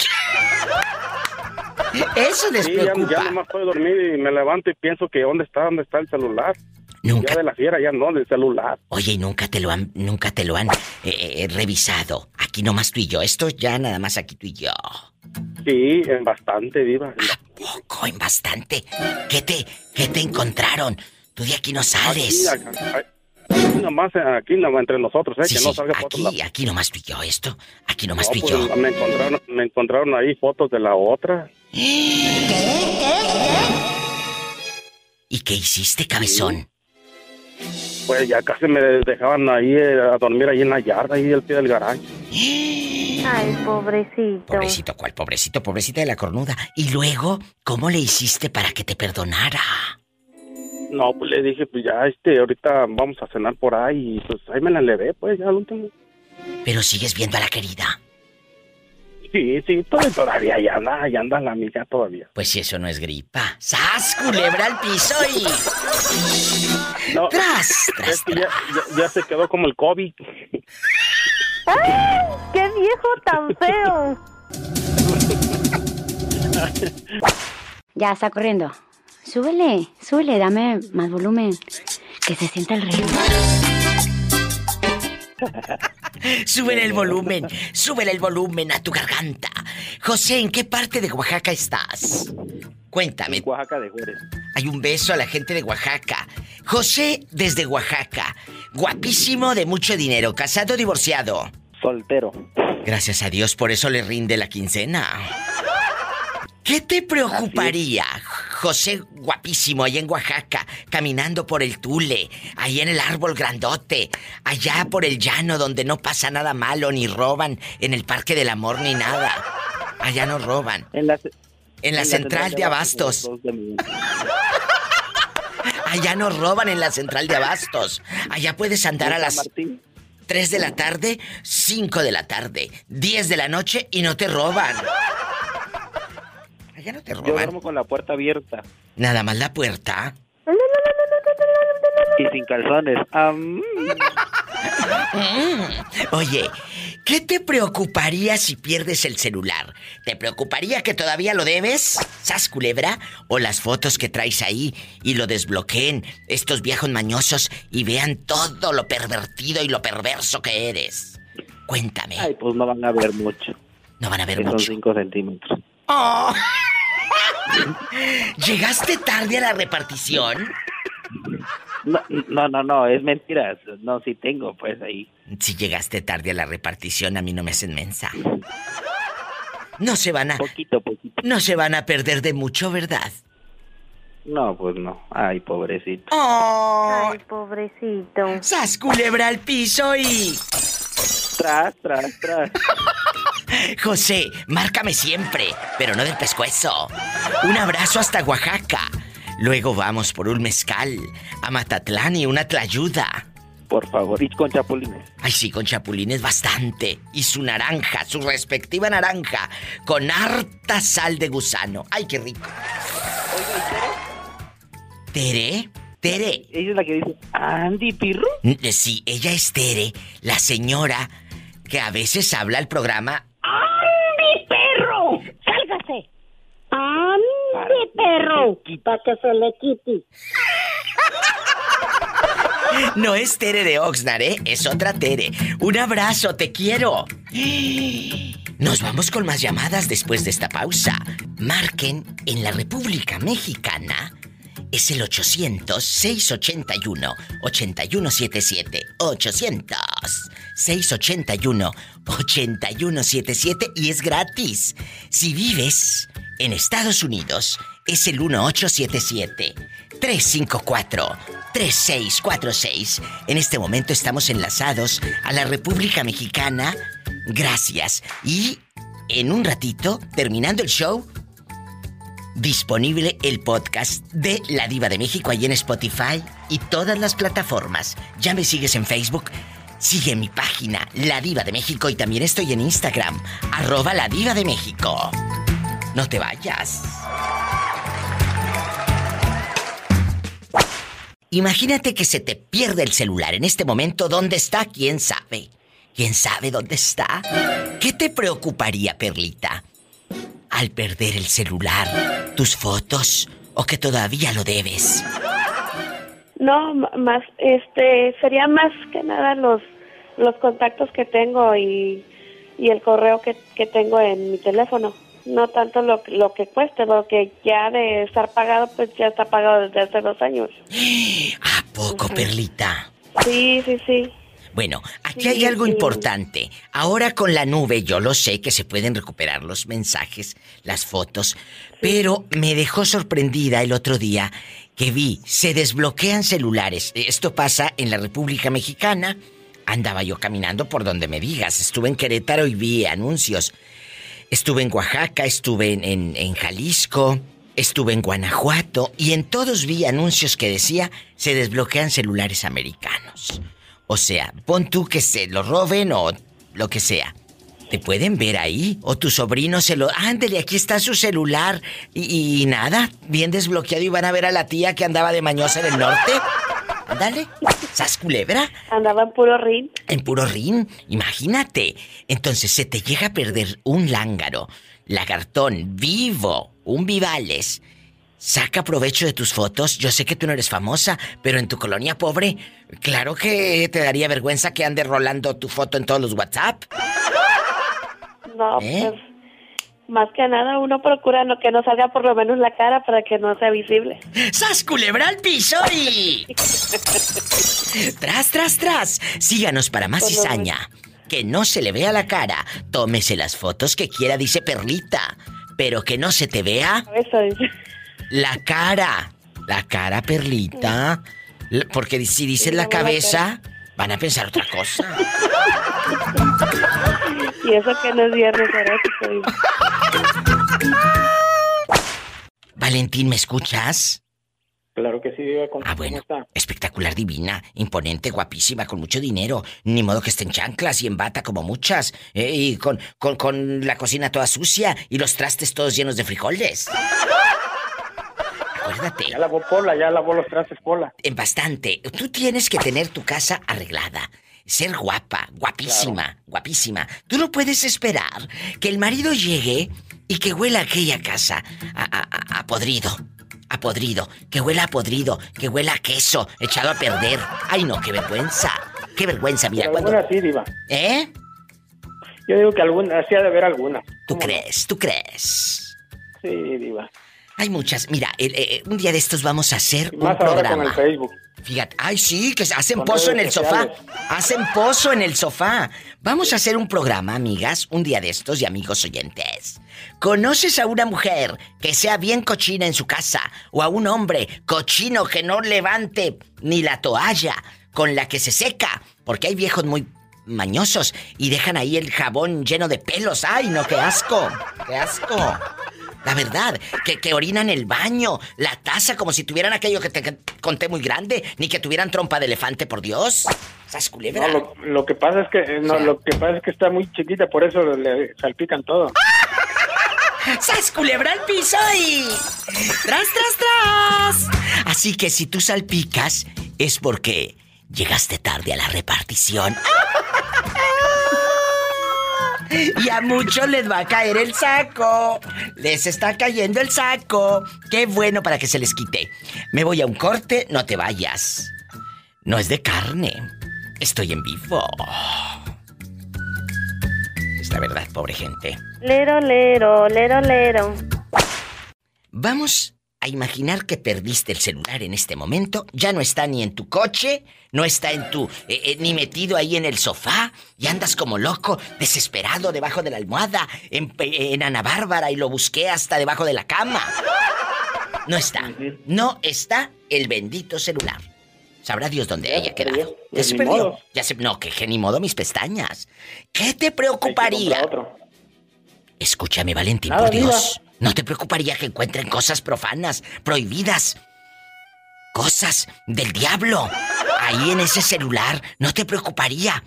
Eso les Sí, ya, preocupa. ya nomás puedo dormir y me levanto y pienso que ¿dónde está? ¿Dónde está el celular? Nunca. Ya de la fiera, ya no, del celular. Oye, y nunca te lo han, nunca te lo han eh, eh, revisado. Aquí nomás tú y yo. Esto ya nada más aquí tú y yo. Sí, en bastante, diva. Poco, en bastante. ¿Qué te, qué te encontraron? Tú de aquí no sales. Aquí, acá- aquí nomás, aquí nomás entre nosotros, ¿eh? Sí, que no sí, salga fotos. aquí, aquí nomás tú y yo. Esto, aquí nomás No, tú y pues, me encontraron, me encontraron ahí fotos de la otra. ¿Y qué hiciste, cabezón? Pues ya casi me dejaban ahí eh, a dormir ahí en la yarda, ahí al pie del garaje. Ay, pobrecito. Pobrecito, ¿cuál? Pobrecito, pobrecita de la cornuda. Y luego, ¿cómo le hiciste para que te perdonara? No, pues le dije, pues ya, este, ahorita vamos a cenar por ahí y pues ahí me la levé, pues ya al último. Pero sigues viendo a la querida. Sí, sí, todavía, todavía ahí anda, ahí anda la amiga todavía. Pues si eso no es gripa. ¡Sas, culebra al piso y... No, Tras, es que ya, ya- ya se quedó como el COVID. ¡Ay! ¡Qué viejo tan feo! Ya está corriendo. Súbele, súbele, dame más volumen. Que se sienta el ritmo. Súbele el volumen, súbele el volumen a tu garganta. José, ¿en qué parte de Oaxaca estás? Cuéntame. Oaxaca de Juárez. Hay un beso a la gente de Oaxaca. José, desde Oaxaca. Guapísimo, de mucho dinero. ¿Casado o divorciado? Soltero. Gracias a Dios, por eso le rinde la quincena. ¿Qué te preocuparía, José guapísimo, allá en Oaxaca, caminando por el Tule, allá en el árbol grandote, allá por el llano donde no pasa nada malo, ni roban en el Parque del Amor, ni nada? Allá no roban. En la, En la central de Abastos. Allá no roban en la central de Abastos. Allá puedes andar a las 3 de la tarde, 5 de la tarde, 10 de la noche y no te roban. Allá no te Yo roban. duermo con la puerta abierta Nada más la puerta. y sin calzones. Mm. Oye, ¿qué te preocuparía si pierdes el celular? ¿Te preocuparía que todavía lo debes? ¿Sas culebra? ¿O las fotos que traes ahí y lo desbloqueen estos viejos mañosos y vean todo lo pervertido y lo perverso que eres? Cuéntame. Ay, pues no van a ver mucho. No van a ver Que Son mucho. 5 centímetros. Oh. ¿Llegaste tarde a la repartición? No, no, no, no, es mentira. No, sí tengo, pues ahí. Si llegaste tarde a la repartición, a mí no me hacen mensa. No se van a. Poquito, poquito. No se van a perder de mucho, ¿verdad? No, pues no. Ay, pobrecito. ¡Oh! Ay, pobrecito. ¡Sas culebra al piso y. Tras, tras, tras. José, márcame siempre, pero no del pescuezo. Un abrazo hasta Oaxaca. Luego vamos por un mezcal a Matatlán y una tlayuda. Por favor, y con chapulines. Ay, sí, con chapulines bastante. Y su naranja, su respectiva naranja, con harta sal de gusano. Ay, qué rico. ¿Tere? Tere. Ella es la que dice, Andy Pirro. Eh, Sí, ella es Tere, la señora que a veces habla al programa. ¡Andy, perro! ¡Sálgase! ¡Andy, perro! Para que se le quite. No es Tere de Oxnard, ¿eh? Es otra Tere. Un abrazo, te quiero. Nos vamos con más llamadas después de esta pausa. Marquen en la República Mexicana. Es el 800-681-8177. 800-681-8177 y es gratis. Si vives en Estados Unidos, es el 1877. 354-3646. En este momento estamos enlazados a la República Mexicana. Gracias. Y en un ratito, terminando el show, disponible el podcast de La Diva de México ahí en Spotify y todas las plataformas. Ya me sigues en Facebook. Sigue mi página, La Diva de México, y también estoy en Instagram, arroba La Diva de México. No te vayas. Imagínate que se te pierde el celular en este momento. ¿Dónde está? ¿Quién sabe? ¿Quién sabe dónde está? ¿Qué te preocuparía, Perlita? Al perder el celular, tus fotos o que todavía lo debes. No, más, este, sería más que nada los, los contactos que tengo y, y el correo que, que tengo en mi teléfono. No tanto lo, lo que cueste, porque ya de estar pagado, pues ya está pagado desde hace dos años. ¿A poco, Perlita? Sí, sí, sí. Bueno, aquí Sí, hay algo sí. importante. Ahora con la nube yo lo sé que se pueden recuperar los mensajes, las fotos, pero me dejó sorprendida el otro día que vi, se desbloquean celulares. Esto pasa en la República Mexicana. Andaba yo caminando por donde me digas. Estuve en Querétaro y vi anuncios. Estuve en Oaxaca, estuve en, en- Jalisco, estuve en Guanajuato y en todos vi anuncios que decía se desbloquean celulares americanos. O sea, pon tú que se lo roben o lo que sea. Te pueden ver ahí. O tu sobrino se lo. Ándele, aquí está su celular. Y, nada, bien desbloqueado. Y van a ver a la tía que andaba de mañosa en el norte. Ándale. ¿Sas culebra? Andaba en puro rin. En puro rin. Imagínate. Entonces se te llega a perder un lángaro, lagartón, vivo, un vivales. Saca provecho de tus fotos. Yo sé que tú no eres famosa, pero en tu colonia pobre, claro que te daría vergüenza que ande rolando tu foto en todos los WhatsApp. No, ¿Eh? pues más que nada uno procura no, que no salga por lo menos la cara para que no sea visible. ¡Sas culebra al piso y... tras, tras, tras. Síganos para más cizaña. Que no se le vea la cara. Tómese las fotos que quiera, dice Perlita. Pero que no se te vea Eso la cara. La cara, Perlita. Porque si dices la cabeza, van a pensar otra cosa. Y eso que no es viernes erótico. Valentín, ¿me escuchas? Claro que sí, Diva. ¿Cómo, Ah, bueno. está? Espectacular, divina, imponente, guapísima, con mucho dinero. Ni modo que esté en chanclas y en bata como muchas. eh, y con, con, con la cocina toda sucia y los trastes todos llenos de frijoles. Acuérdate. Ya lavó Pola, ya lavó los trastes Pola. En bastante. Tú tienes que tener tu casa arreglada. Ser guapa, guapísima, guapísima. Tú no puedes esperar que el marido llegue y que huela aquella casa a, a- a- a podrido. A podrido. Que huela a podrido. Que huela a queso echado a perder. Ay, no, qué vergüenza. Qué vergüenza, mira, Pero cuando. algunas sí, Diva. ¿Eh? Yo digo que algunas, sí ha de haber algunas. ¿Tú crees? ¿Tú crees? Sí, Diva. Hay muchas. Mira, el- eh, un día de estos vamos a hacer Y un más ahora programa. con el Facebook. Fíjate, ay sí, que hacen Con pozo en el sofá. Hacen pozo en el sofá. Vamos a hacer un programa, amigas, un día de estos y amigos oyentes. ¿Conoces a una mujer que sea bien cochina en su casa? ¿O a un hombre cochino que no levante ni la toalla con la que se seca? Porque hay viejos muy mañosos y dejan ahí el jabón lleno de pelos. ¡Ay, no, qué asco! ¡Qué asco! La verdad, que, que orinan el baño, la taza, como si tuvieran aquello que te conté muy grande, ni que tuvieran trompa de elefante, por Dios. ¿Sas culebra? No, lo, lo que pasa es que eh, no, lo que pasa es que está muy chiquita, por eso le salpican todo. ¡Sas culebra al piso y... ¡Tras, tras, tras! Así que si tú salpicas, es porque llegaste tarde a la repartición. Y a muchos les va a caer el saco. Les está cayendo el saco. Qué bueno para que se les quite. Me voy a un corte, no te vayas. No es de carne. Estoy en vivo. Es la verdad, pobre gente. Lero, lero, lero, lero. Vamos a imaginar que perdiste el celular en este momento. Ya no está ni en tu coche, no está en tu. eh, eh, ni metido ahí en el sofá. Y andas como loco, desesperado debajo de la almohada, en, Ana Bárbara y lo busqué hasta debajo de la cama. No está. No está el bendito celular. Sabrá Dios dónde haya quedado. Ya se perdió. Ya se, no, que, que ni modo mis pestañas. ¿Qué te preocuparía? Escúchame, Valentín, Nada, por Dios. ¿No te preocuparía que encuentren cosas profanas, prohibidas? Cosas del diablo. Ahí en ese celular, ¿no te preocuparía?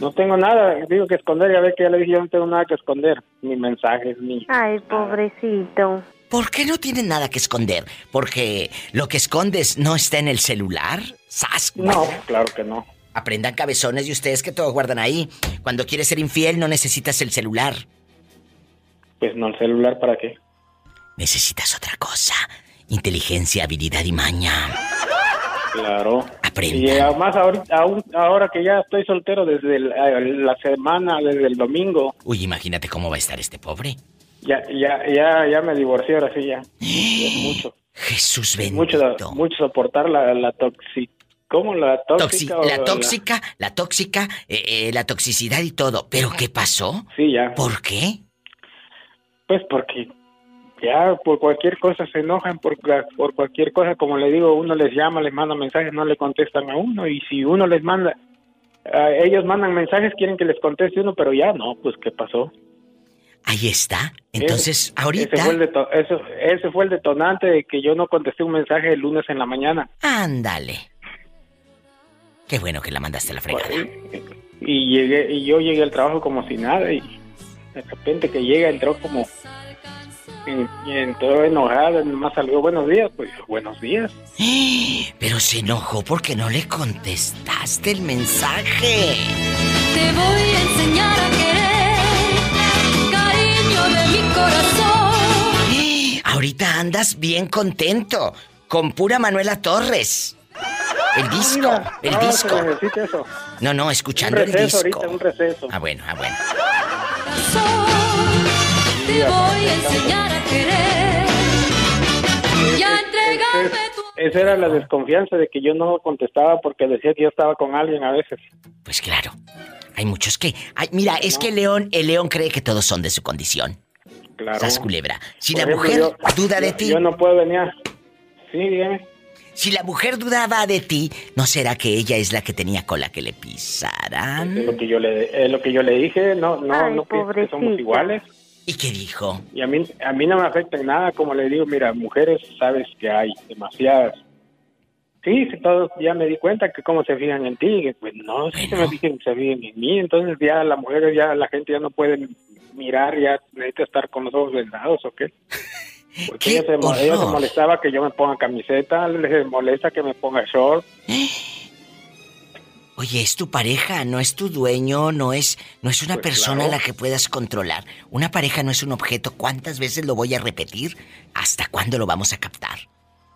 No tengo nada, digo que esconder, ya ve que ya le dije, yo no tengo nada que esconder, ni mensajes, ni... Ay, pobrecito. ¿Por qué no tienen nada que esconder? ¿Porque lo que escondes no está en el celular? ¡Sas! No, claro que no. Aprendan cabezones y ustedes que todo guardan ahí. Cuando quieres ser infiel no necesitas el celular. Pues no, el celular, ¿para qué? Necesitas otra cosa. Inteligencia, habilidad y maña. Claro. Aprenda. Y además ahorita, aún- ahora que ya estoy soltero desde el- eh, la semana, desde el domingo, Uy, imagínate cómo va a estar este pobre. ya ya ya ya me divorcié ahora sí ya. Es mucho. Jesús bendito. Mucho, mucho soportar la, la toxi... ¿Cómo? La tóxica la tóxica, la tóxica, eh, eh, la toxicidad y todo. ¿Pero qué pasó? Sí, ya. ¿Por qué? Pues porque ya por cualquier cosa se enojan, por, por cualquier cosa, como le digo, uno les llama, les manda mensajes, no le contestan a uno, y si uno les manda, ellos mandan mensajes, quieren que les conteste uno, pero ya no, pues ¿qué pasó? Ahí está. Entonces, Ese- ahorita. Ese fue, el eso, ese fue el detonante de que yo no contesté un mensaje el lunes en la mañana. Ándale. Qué bueno que la mandaste a la fregada. Y llegué y yo llegué al trabajo como si nada y de repente que llega entró como y, y entró enojada, nomás salió buenos días, pues buenos días. Pero se enojó porque no le contestaste el mensaje. Te voy a enseñar a querer, cariño de mi corazón. Ahorita andas bien contento con pura Manuela Torres. El disco, el no, disco. se necesita eso. No, no, escuchando un el disco. ahorita, un receso. Ah, bueno, ah, bueno. Te voy a enseñar a querer y a entregarme tu Esa era la desconfianza de que yo no contestaba porque decía que yo estaba con alguien a veces. Pues claro. Hay muchos que. ay, mira, es que el león, el león cree que todos son de su condición. Claro. Sas culebra. Si Por la ejemplo, mujer yo- duda de yo- ti. Yo no puedo venir. Sí, dígame. Si la mujer dudaba de ti, ¿no será que ella es la que tenía cola que le pisaran? Es lo que yo le, es lo que yo le dije, no, no, Ay, no que somos iguales. ¿Y qué dijo? Y a mí, a mí no me afecta en nada, como le digo, mira, mujeres sabes que hay demasiadas. Sí, sí, todos ya me di cuenta que cómo se fijan en ti, que pues no, sí se me fijan, se fijan en mí, entonces ya las mujeres, ya la gente ya no puede mirar, ya necesita estar con los ojos vendados, ¿o qué? Porque ella se, ella molestaba que yo me ponga camiseta, les molesta que me ponga short. Oye, es tu pareja, no es tu dueño, no es, no es una Pues persona a la que puedas controlar. Una pareja no es un objeto. ¿Cuántas veces lo voy a repetir? ¿Hasta cuándo lo vamos a captar?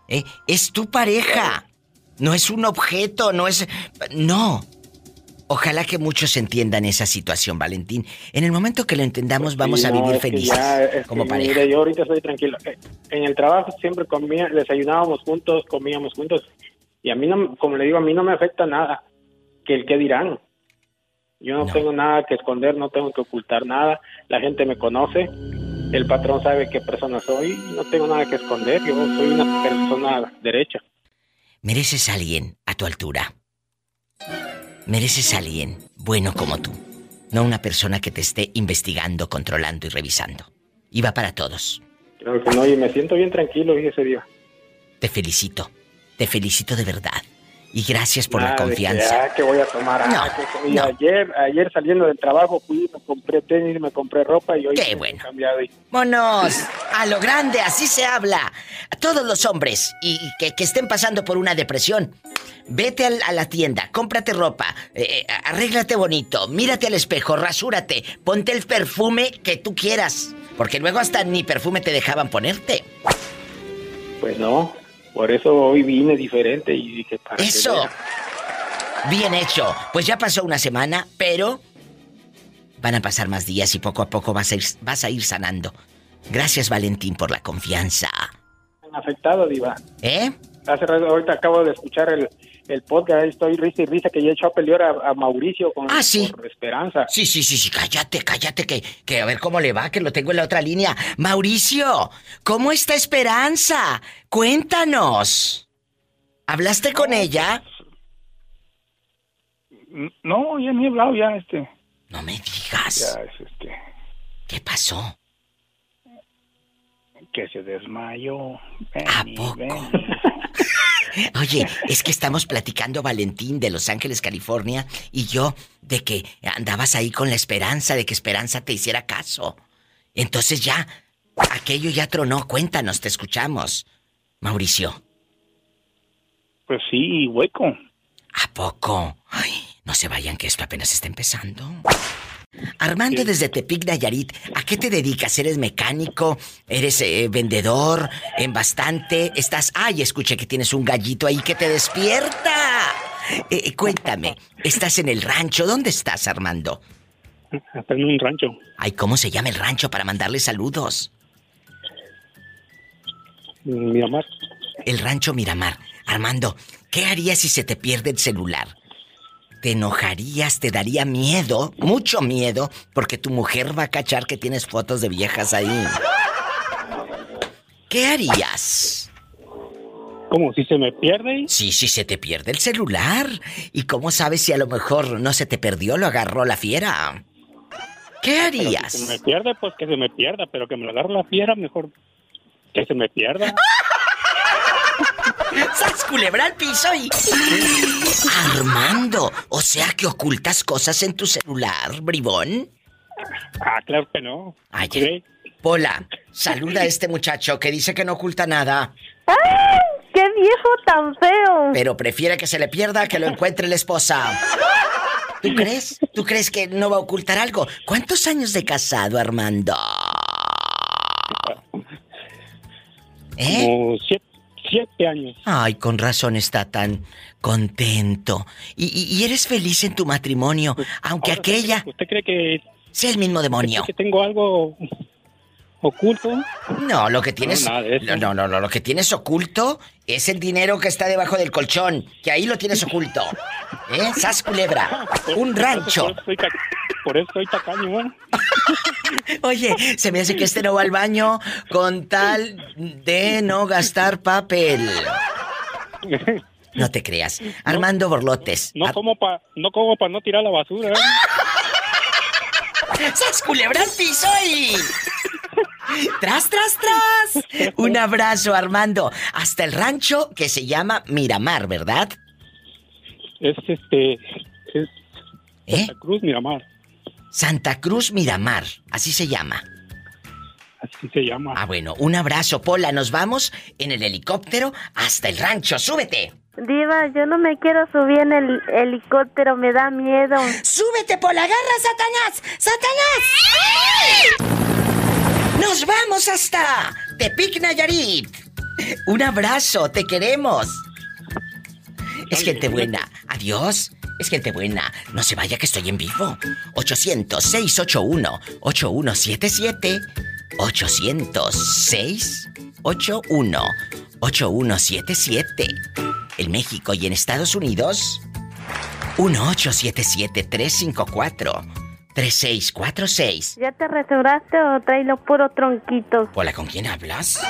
¿Eh? Es tu pareja. No es un objeto, no es... No. Ojalá que muchos entiendan esa situación, Valentín. En el momento que lo entendamos, vamos Sí, a no, vivir es que felices ya, como que, pareja. mire, yo ahorita estoy tranquilo. Eh, En el trabajo siempre comía, desayunábamos juntos, comíamos juntos. Y a mí, no, como le digo, a mí no me afecta nada. Que el que dirán. Yo no, tengo nada que esconder, no tengo que ocultar nada. La gente me conoce. El patrón sabe qué persona soy. No tengo nada que esconder. Yo soy una persona derecha. Mereces a alguien a tu altura. Mereces a alguien bueno como tú. No una persona que te esté investigando, controlando y revisando. Y va para todos. Creo que no, y me siento bien tranquilo y ese día. Te felicito. Te felicito de verdad. Y gracias por la confianza. Que, ah, que voy a tomar. ah, No, que no. ayer, ayer saliendo del trabajo fui, me compré tenis, me compré ropa y hoy Qué he bueno. cambiado y ¡Monos! A lo grande, así se habla. A todos los hombres y, y que, que estén pasando por una depresión, vete al- a la tienda, cómprate ropa, eh, eh, arréglate bonito, mírate al espejo, rasúrate, ponte el perfume que tú quieras. Porque luego hasta ni perfume te dejaban ponerte. Pues no. Por eso hoy vine diferente y dije, para que Eso. Bien hecho. Pues ya pasó una semana, pero van a pasar más días y poco a poco vas a ir, vas a ir sanando. Gracias, Valentín, por la confianza. afectado, Diva. ¿Eh? Hace rato, ahorita acabo de escuchar el, el podcast, estoy risa y risa que ya he echado a pelear a, a Mauricio con Ah, sí. por Esperanza. Sí, sí, sí, sí, cállate, cállate, que, que a ver cómo le va, que lo tengo en la otra línea. Mauricio, ¿cómo está Esperanza? Cuéntanos. ¿Hablaste con ella? No, ya ni he hablado, ya, este. No me digas. Ya, es este. ¿Qué pasó? Que se desmayó. ¿A poco? Oye, es que estamos platicando Valentín de Los Ángeles, California, y yo de que andabas ahí con la esperanza de que Esperanza te hiciera caso. Entonces ya, aquello ya tronó. Cuéntanos, te escuchamos. Mauricio, Pues sí, hueco. ¿a poco? Ay, no se vayan que esto apenas está empezando. Armando desde Tepic, Nayarit, ¿a qué te dedicas? ¿Eres mecánico? ¿Eres eh, vendedor? ¿En bastante? ¿Estás...? Ay, escuché que tienes un gallito ahí que te despierta. Eh, eh, cuéntame, ¿estás en el rancho? ¿Dónde estás, Armando? Está en un rancho. Ay, ¿cómo se llama el rancho para mandarle saludos? Miramar. El rancho Miramar. Armando, ¿qué harías si se te pierde el celular? ¿Te enojarías? ¿Te daría miedo? Mucho miedo, porque tu mujer va a cachar que tienes fotos de viejas ahí. ¿Qué harías? ¿Cómo? ¿Si se me pierde? Sí, si se te pierde el celular. ¿Y cómo sabes si a lo mejor no se te perdió, lo agarró la fiera? ¿Qué Pero harías? Si se me pierde, pues que se me pierda, pero que me lo agarre la fiera, mejor que se me pierda. ¡Sas culebra al piso y... Armando, o sea que ocultas cosas en tu celular, bribón. Ah, claro que no. Ay, ¿Sí? Pola, saluda a este muchacho que dice que no oculta nada, ¡Ay! ¡Qué viejo tan feo! pero prefiere que se le pierda que lo encuentre la esposa. ¿Tú crees? ¿Tú crees que no va a ocultar algo? ¿Cuántos años de casado, Armando? ¿Eh? Como siete, siete años. Ay, con razón está tan contento. Y, y- eres feliz en tu matrimonio, aunque Ahora, aquella ¿Usted cree que... sea el mismo demonio. que tengo algo oculto? No, lo que tienes. No. No, no, no, lo que tienes oculto es el dinero que está debajo del colchón, que ahí lo tienes oculto. ¿Eh? Sas culebra. Un rancho. Por eso soy tacaño, ¿eh? Oye, se me hace que este no va al baño con tal de no gastar papel. No te creas. Armando Borlotes. No como para no, como pa no tirar la basura, ¿eh? ¡Sas culebra al piso y... ¡Tras, tras, tras! Un abrazo, Armando. Hasta el rancho que se llama Miramar, ¿verdad? Es este... Es ¿Eh? Santa Cruz, Miramar. Santa Cruz Miramar, así se llama. Así se llama. Ah, bueno, un abrazo, Pola. Nos vamos en el helicóptero hasta el rancho. ¡Súbete! Diva, yo no me quiero subir en el helicóptero, me da miedo. ¡Súbete, Pola! ¡Agarra, Satanás! ¡Satanás! ¡Nos vamos hasta Tepic, Nayarit! Un abrazo, te queremos. Es gente buena. Adiós. Es gente buena. No se vaya que estoy en vivo. 800-681-8177. 800-681-8177. En México y en Estados Unidos. 1877-354-3646. ¿Ya te restauraste o traes los puros tronquitos? Hola, ¿con quién hablas?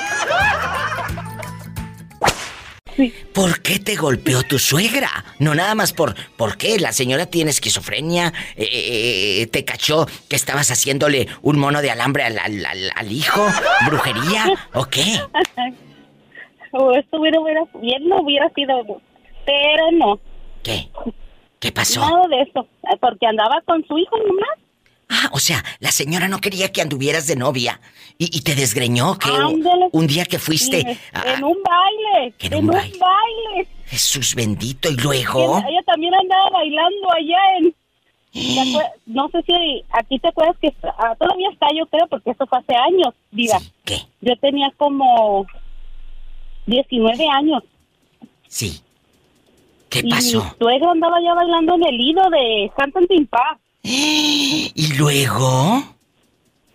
¿Por qué te golpeó tu suegra? No nada más por... ¿Por qué? ¿La señora tiene esquizofrenia? Eh, eh, eh, ¿Te cachó que estabas haciéndole un mono de alambre al, al- al- al hijo? ¿Brujería? ¿O qué? O esto hubiera, hubiera, bien no hubiera sido, pero no. ¿Qué? ¿Qué pasó? Nada de eso, eh, porque andaba con su hijo nomás. Ah, o sea, la señora no quería que anduvieras de novia y, y te desgreñó que Ándale. un día que fuiste En, a en un baile. En En, un un baile. baile. Jesús bendito y luego... ella también andaba bailando allá en... ¿te acue- No sé si aquí te acuerdas que ah, todavía está, yo creo, porque eso fue hace años, diga. ¿Qué? Yo tenía como 19 años. Sí. ¿Qué y pasó? mi suegro andaba ya bailando en el hilo de Sin Paz. ¿Y luego?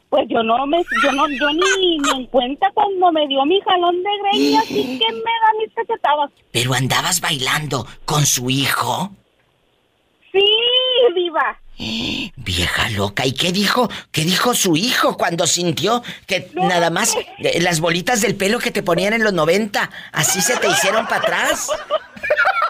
Pues yo no me, yo no, yo ni me en cuenta cuando me dio mi jalón de greñas y que me da mis cachetadas. ¿Pero andabas bailando con su hijo? Sí, diva. Vieja loca. ¿Y qué dijo? ¿Qué dijo su hijo cuando sintió que nada más las bolitas del pelo que te ponían en los 90 así se te hicieron para atrás?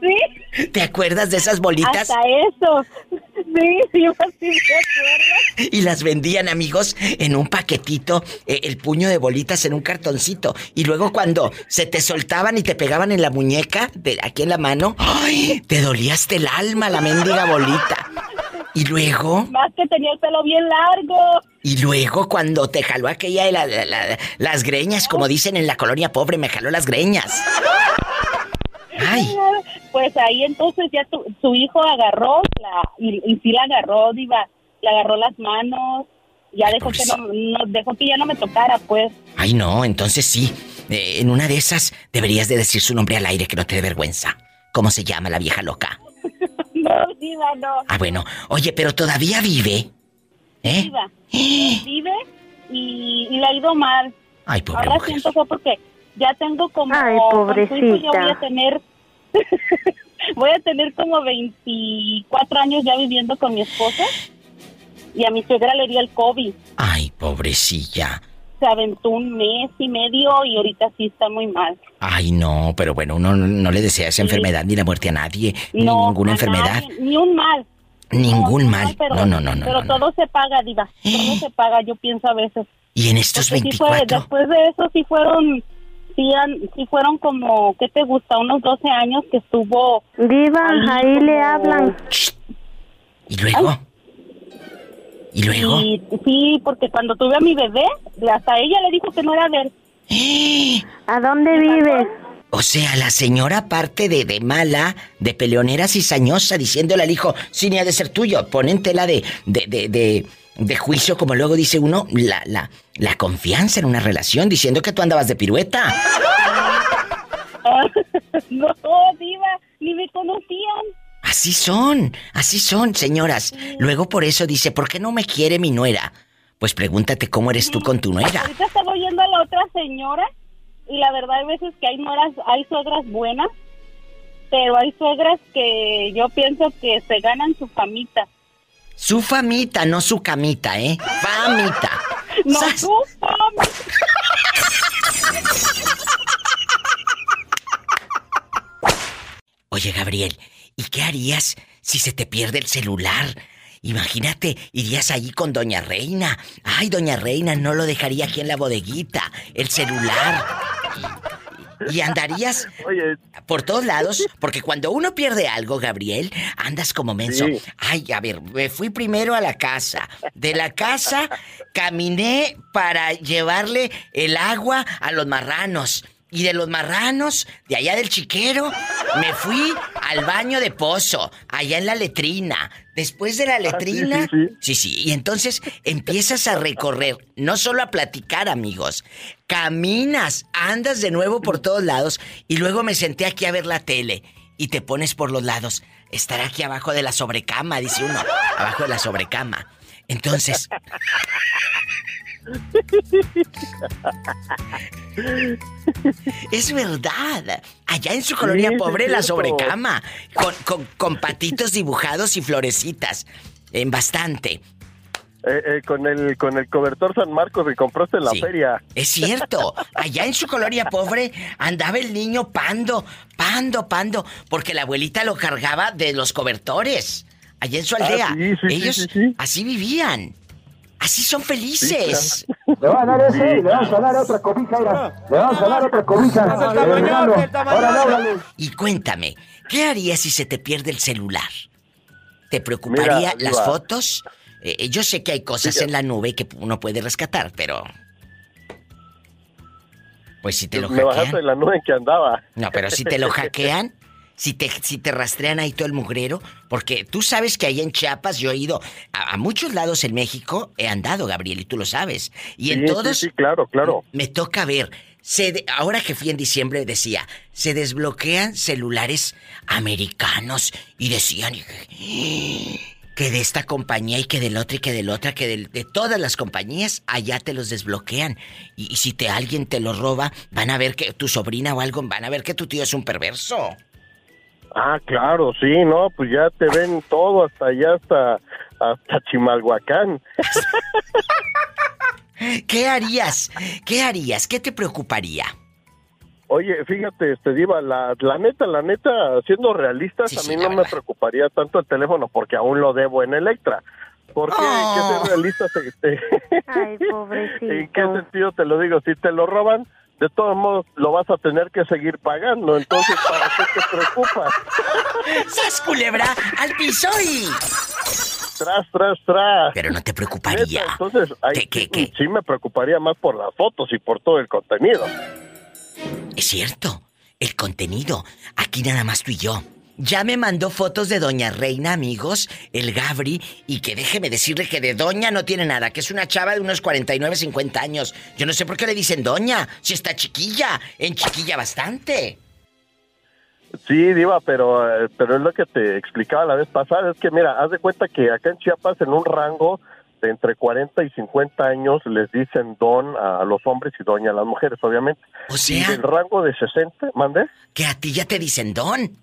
Sí. ¿Te acuerdas de esas bolitas? Hasta eso. Sí, diva, sí me acuerdo. Y las vendían, amigos, en un paquetito, eh, el puño de bolitas en un cartoncito. Y luego cuando se te soltaban y te pegaban en la muñeca, de aquí en la mano, ¡ay! Te dolía hasta el alma la mendiga bolita. Y luego, Más que tenía el pelo bien largo. y luego cuando te jaló aquella de la- la- la- las greñas, como dicen en la colonia pobre, me jaló las greñas. Ay. Pues ahí entonces ya tu, su hijo agarró la, y, y sí la agarró, diva. Le agarró las manos. Ya dejó que no, no- dejó que ya no me tocara, pues. Ay, no, entonces sí. Eh, en una de esas deberías de decir su nombre al aire que no te dé vergüenza. ¿Cómo se llama la vieja loca? No, diva, no. Ah, bueno. Oye, pero todavía vive. ¿Eh? Viva. Vive y, y le ha ido mal. Ay, pobre Ahora mujer. siento fue porque ya tengo como... Ay, con su hijo pobrecita. Yo voy a tener... voy a tener como 24 años ya viviendo con mi esposa. Y a mi suegra le dio el COVID. Ay, pobrecilla. Se aventó un mes y medio y ahorita sí está muy mal. Ay, no, pero bueno, uno no, le desea esa enfermedad ni la muerte a nadie, ni No, ninguna a enfermedad, nadie, ni un mal. ningún No, mal. pero, No, no, no, no. Pero no. todo se paga, diva. Todo se paga, yo pienso a veces. Y en estos Porque sí fue- 24, después de eso sí fueron, sí, sí fueron como, ¿qué te gusta? Unos 12 años que estuvo... Diva, ahí le hablan. ¿y luego? ¿Y luego? Y sí, porque cuando tuve a mi bebé, hasta ella le dijo que no era de él. ¿A dónde vive? O sea, la señora, aparte de, de mala, de peleonera cizañosa, diciéndole al hijo, sí, ni ha de ser tuyo, ponen tela de, de, de, de, de juicio, como luego dice uno, la, la, la confianza en una relación, diciendo que tú andabas de pirueta. no, diva, ni me conocían. Así son, así son, señoras. Luego por eso dice, ¿por qué no me quiere mi nuera? Pues pregúntate cómo eres tú con tu nuera. Ahorita estaba oyendo a la otra señora y la verdad hay veces que hay nueras, hay suegras buenas, pero hay suegras que yo pienso que se ganan su famita. Su famita, no su camita, ¿eh? Famita. No, su famita. Oye, Gabriel, ¿y qué harías si se te pierde el celular? Imagínate, irías allí con Doña Reina. Ay, Doña Reina, no lo dejaría aquí en la bodeguita, el celular. Y andarías por todos lados, porque cuando uno pierde algo, Gabriel, andas como menso. Sí. Ay, a ver, me fui primero a la casa. De la casa caminé para llevarle el agua a los marranos. Y de los marranos, de allá del chiquero, me fui al baño de pozo, allá en la letrina. Después de la letrina. sí, sí, sí. Y entonces empiezas a recorrer, no solo a platicar, amigos. Caminas, andas de nuevo por todos lados. Y luego me senté aquí a ver la tele. Y te pones por los lados. Estar aquí abajo de la sobrecama, dice uno. Abajo de la sobrecama. Entonces. Es verdad. Allá en su colonia Sí, pobre, la sobrecama. Con, con, con patitos dibujados y florecitas. En bastante. Eh, eh, con el con el cobertor San Marcos que compraste en la Sí. feria. Es cierto. Allá en su colonia pobre andaba el niño pando, pando, pando, porque la abuelita lo cargaba de los cobertores. Allá en su aldea. Ah, sí, sí, Ellos sí, sí. así vivían. Así son felices. Le van a dar ese, le vamos a dar otra cobija, mira. Le vamos a dar otra cobija. Y cuéntame, ¿qué harías si se te pierde el celular? ¿Te preocuparía Mira, las fotos? Eh, yo sé que hay cosas Mira. en la nube que uno puede rescatar, pero... Pues si te lo Me bajaste hackean... de la nube en que andaba. No, pero si te lo hackean, si te, si te rastrean ahí todo el mugrero, porque tú sabes que ahí en Chiapas yo he ido a, a muchos lados en México, he andado, Gabriel, y tú lo sabes. Y en Sí, sí, todos sí, claro, claro. me toca ver se de- ahora que fui en diciembre decía, se desbloquean celulares americanos y decían que de esta compañía y que del otro y que del otra, que de, todas las compañías, allá te los desbloquean. Y, y si te alguien te los roba, van a ver que tu sobrina o algo, van a ver que tu tío es un perverso. Ah, claro, sí, no, pues ya te ven todo hasta allá, hasta, hasta Chimalhuacán. ¿Qué harías? ¿Qué harías? ¿Qué te preocuparía? Oye, fíjate, este Diva, la, la neta, la neta, siendo realistas, a mí no me preocuparía tanto el teléfono porque aún lo debo en Electra. Porque, Oh. ¿qué ser realistas? Este, Ay, pobrecito. ¿En qué sentido te lo digo? Si te lo roban, de todos modos lo vas a tener que seguir pagando. Entonces, ¿para qué te preocupas? ¡Sas, culebra! ¡Al piso y... Tras, tras, tras. Pero no te preocuparía. Neta, entonces, ahí sí- sí me preocuparía más por las fotos y por todo el contenido. Es cierto, el contenido. Aquí nada más tú y yo. Ya me mandó fotos de Doña Reina, amigos, el Gabri, y que déjeme decirle que de Doña no tiene nada, que es una chava de unos 49, 50 años. Yo no sé por qué le dicen Doña, si está chiquilla, en chiquilla bastante. Sí, Diva, pero, eh, pero es lo que te explicaba la vez pasada. Es que, mira, haz de cuenta que acá en Chiapas, en un rango de entre 40 y 50 años, les dicen don a los hombres y doña a las mujeres, obviamente. O Y sea, del rango de 60, ¿mande? que a ti ya te dicen Don.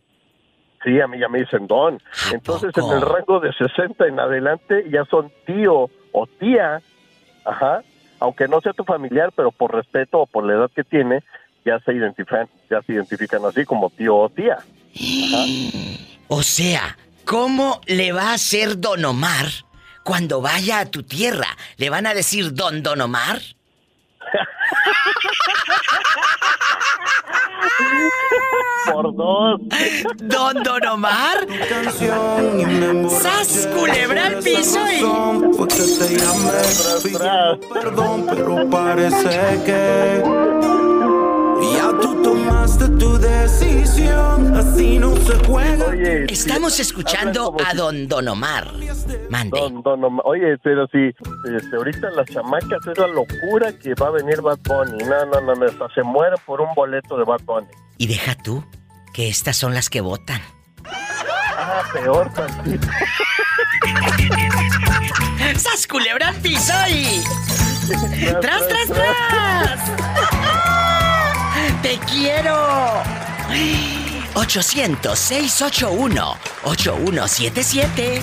Sí, a mí ya me dicen don. Entonces, en el rango de 60 en adelante ya son tío o tía, ajá, aunque no sea tu familiar, pero por respeto o por la edad que tiene, ya se identifican, ya se identifican así como tío o tía. O sea, ¿cómo le va a hacer Don Omar cuando vaya a tu tierra? ¿Le van a decir Don Don Omar? Por dos. ¿Don Don Omar? ¡Sas, culebra al piso y... Perdón, pero parece que ya tú tomaste tu decisión. Así no se juega. Estamos escuchando a Don Don Omar. Mande. Don, don Omar. Oye, pero si este, ahorita las chamacas es la locura que va a venir Bad Bunny. No, no, no, no, hasta se mueren por un boleto de Bad Bunny. Y deja tú que estas son las que votan. Ah, peor tantito. ¡Sas, culebra al piso y... ¡Tras, tras, tras! ¡Te quiero! 800-681-8177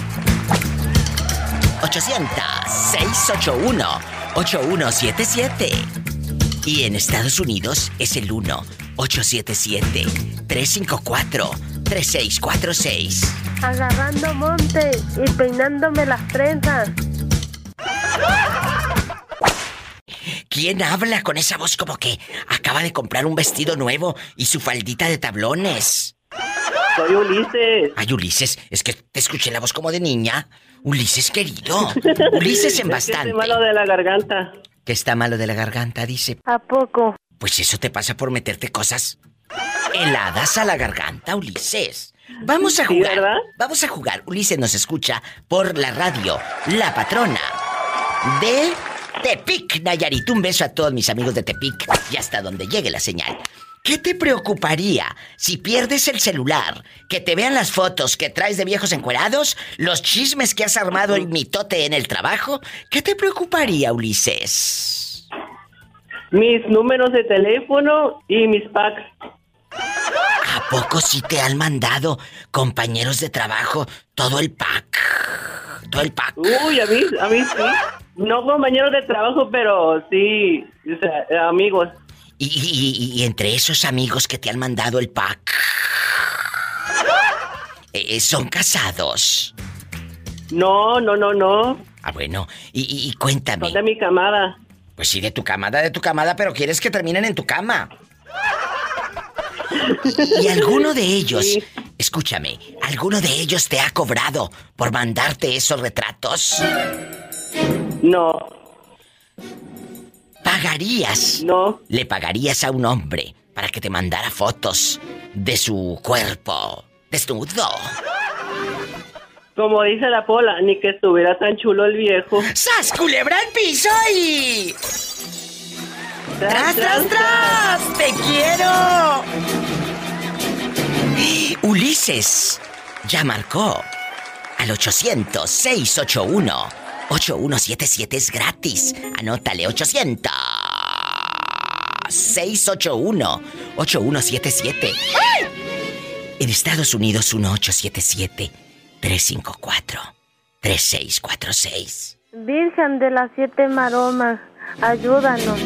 800-681-8177 Y en Estados Unidos es el 1-877-354-3646 Agarrando monte y peinándome las trenzas. ¿Quién habla con esa voz como que acaba de comprar un vestido nuevo y su faldita de tablones? Soy Ulises. Ay, Ulises, es que te escuché la voz como de niña. Ulises querido. Ulises en Es que bastante. estoy malo de la garganta. Que está malo de la garganta, dice. ¿A poco? Pues eso te pasa por meterte cosas heladas a la garganta, Ulises. Vamos a Sí, jugar. ¿verdad? Vamos a jugar. Ulises nos escucha por la radio, La Patrona de Tepic, Nayarit. Un beso a todos mis amigos de Tepic y hasta donde llegue la señal. ¿Qué te preocuparía si pierdes el celular? Que te vean las fotos que traes de viejos encuerados, los chismes que has armado el mitote en el trabajo. ¿Qué te preocuparía, Ulises? Mis números de teléfono y mis packs. ¿A poco sí te han mandado compañeros de trabajo todo el pack? Todo el pack. Uy, a mí, a mí sí. No compañeros de trabajo, pero sí, o sea, amigos. Y, y- y- y entre esos amigos que te han mandado el pack, eh, ¿son casados? No, no, no, no. Ah, bueno. Y, y- y cuéntame. Son de mi camada. Pues sí, de tu camada, de tu camada, pero quieres que terminen en tu cama. Y alguno de ellos, escúchame, ¿alguno de ellos te ha cobrado por mandarte esos retratos? No. ¿Pagarías? No. ¿Le pagarías a un hombre para que te mandara fotos de su cuerpo desnudo? Como dice la pola, ni que estuviera tan chulo el viejo. ¡Sas, culebra al piso y... ¡Tras, tras, tras! ¡Te quiero! Ulises ya marcó al 800-681-8177 es gratis. Anótale 800 681-8177. En Estados Unidos 1877-354-3646. Virgen de las siete maromas, ayúdanos.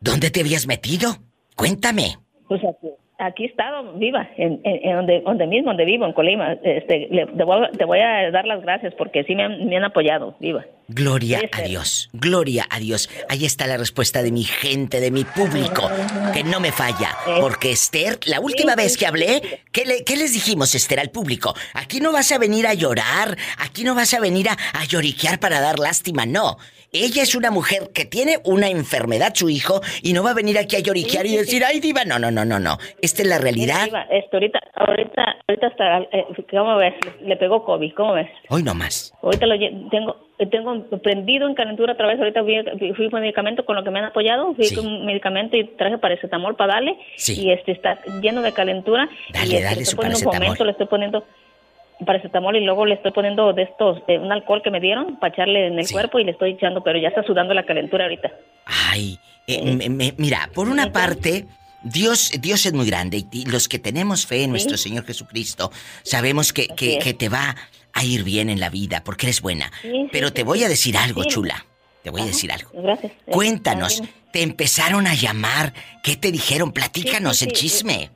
¿Dónde te habías metido? Cuéntame. Pues aquí, aquí he estado viva, en, en- en donde, donde mismo, donde vivo, en Colima. Este, le- te, voy, a- te voy a dar las gracias porque sí me han, me han apoyado, viva. Gloria a. Dios, gloria a Dios. Ahí está la respuesta de mi gente, de mi público, que no me falla. Porque Esther, la última vez que hablé, ¿qué, le- qué les dijimos, Esther, al público? Aquí no vas a venir a llorar, aquí no vas a venir a, a lloriquear para dar lástima, no. Ella es una mujer que tiene una enfermedad, su hijo, y no va a venir aquí a lloriquear y decir, ay, diva, no, no, no, no, no. Esta es la realidad. Este, ahorita, ahorita, ahorita hasta, eh, ¿cómo ves? Le pegó COVID, ¿cómo ves? Hoy no más. Ahorita lo tengo, tengo prendido en calentura otra vez. Ahorita fui, fui con medicamento con lo que me han apoyado. Fui con medicamento y traje paracetamol para darle. Sí. Y este está lleno de calentura. Dale, y este, dale le su estoy poniendo un paracetamol. momento, le estoy poniendo paracetamol y luego le estoy poniendo de estos, eh, un alcohol que me dieron para echarle en el cuerpo y le estoy echando, pero ya está sudando la calentura ahorita. Ay, eh, me- me- mira, por una parte, Dios, Dios es muy grande y, los que tenemos fe en nuestro Señor Jesucristo sabemos que, que- es. que te va a ir bien en la vida porque eres buena. Pero te voy a decir algo, chula. Te voy a decir algo. Gracias. Eh, Cuéntanos, te empezaron a llamar, ¿qué te dijeron? Platícanos el sí. chisme.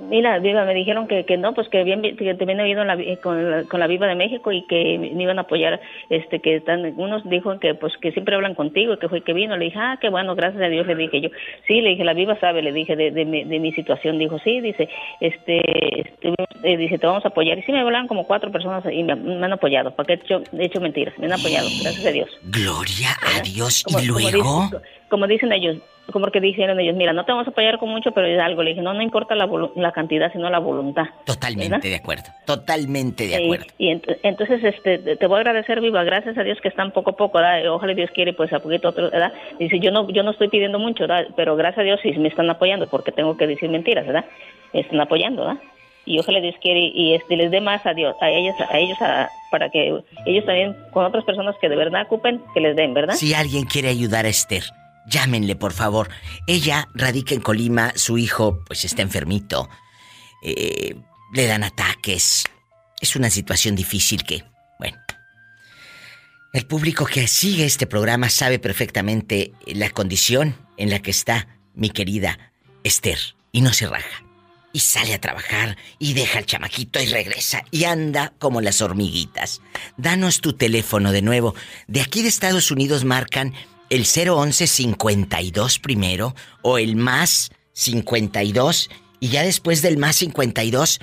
Mira, Viva, me dijeron que, que no, pues que bien, que te habían la vi- con, la, con la Viva de México y que me iban a apoyar, este, que están, unos dijo que pues que siempre hablan contigo y que fue que vino, le dije, ah, qué bueno, gracias a Dios, le dije yo, sí, le dije, la Viva sabe, le dije de, de, mi, de mi situación, dijo, sí, dice, este, este, eh, dice, te vamos a apoyar, y sí me hablaron como cuatro personas y me, me han apoyado, porque he hecho, he hecho mentiras, me han apoyado, gracias a Dios. Gloria a Dios. Y luego, dicen- como dicen ellos, como que dijeron ellos, mira, no te vamos a apoyar con mucho, pero es algo. Le dije, no, no importa la, la cantidad, sino la voluntad. totalmente ¿verdad? de acuerdo. Totalmente de acuerdo. y ent- entonces este te voy a agradecer viva gracias a Dios que están poco a poco ¿verdad? ojalá Dios quiere pues a poquito otro ¿verdad? dice yo no yo no estoy pidiendo mucho ¿verdad? pero gracias a Dios sí me están apoyando porque tengo que decir mentiras verdad están apoyando ¿verdad? y ojalá Dios quiere y este les dé más a Dios a ellos a ellos a- para que ellos también con otras personas que de verdad ocupen que les den verdad Si alguien quiere ayudar a Esther, llámenle por favor. Ella radica en Colima, su hijo pues está enfermito, eh, le dan ataques. Es una situación difícil que, bueno. El público que sigue este programa sabe perfectamente la condición en la que está mi querida Esther y no se raja. Y sale a trabajar y deja al chamaquito y regresa y anda como las hormiguitas. Danos tu teléfono de nuevo. De aquí de Estados Unidos marcan el 011 52 primero o el más 52 y ya después del más 52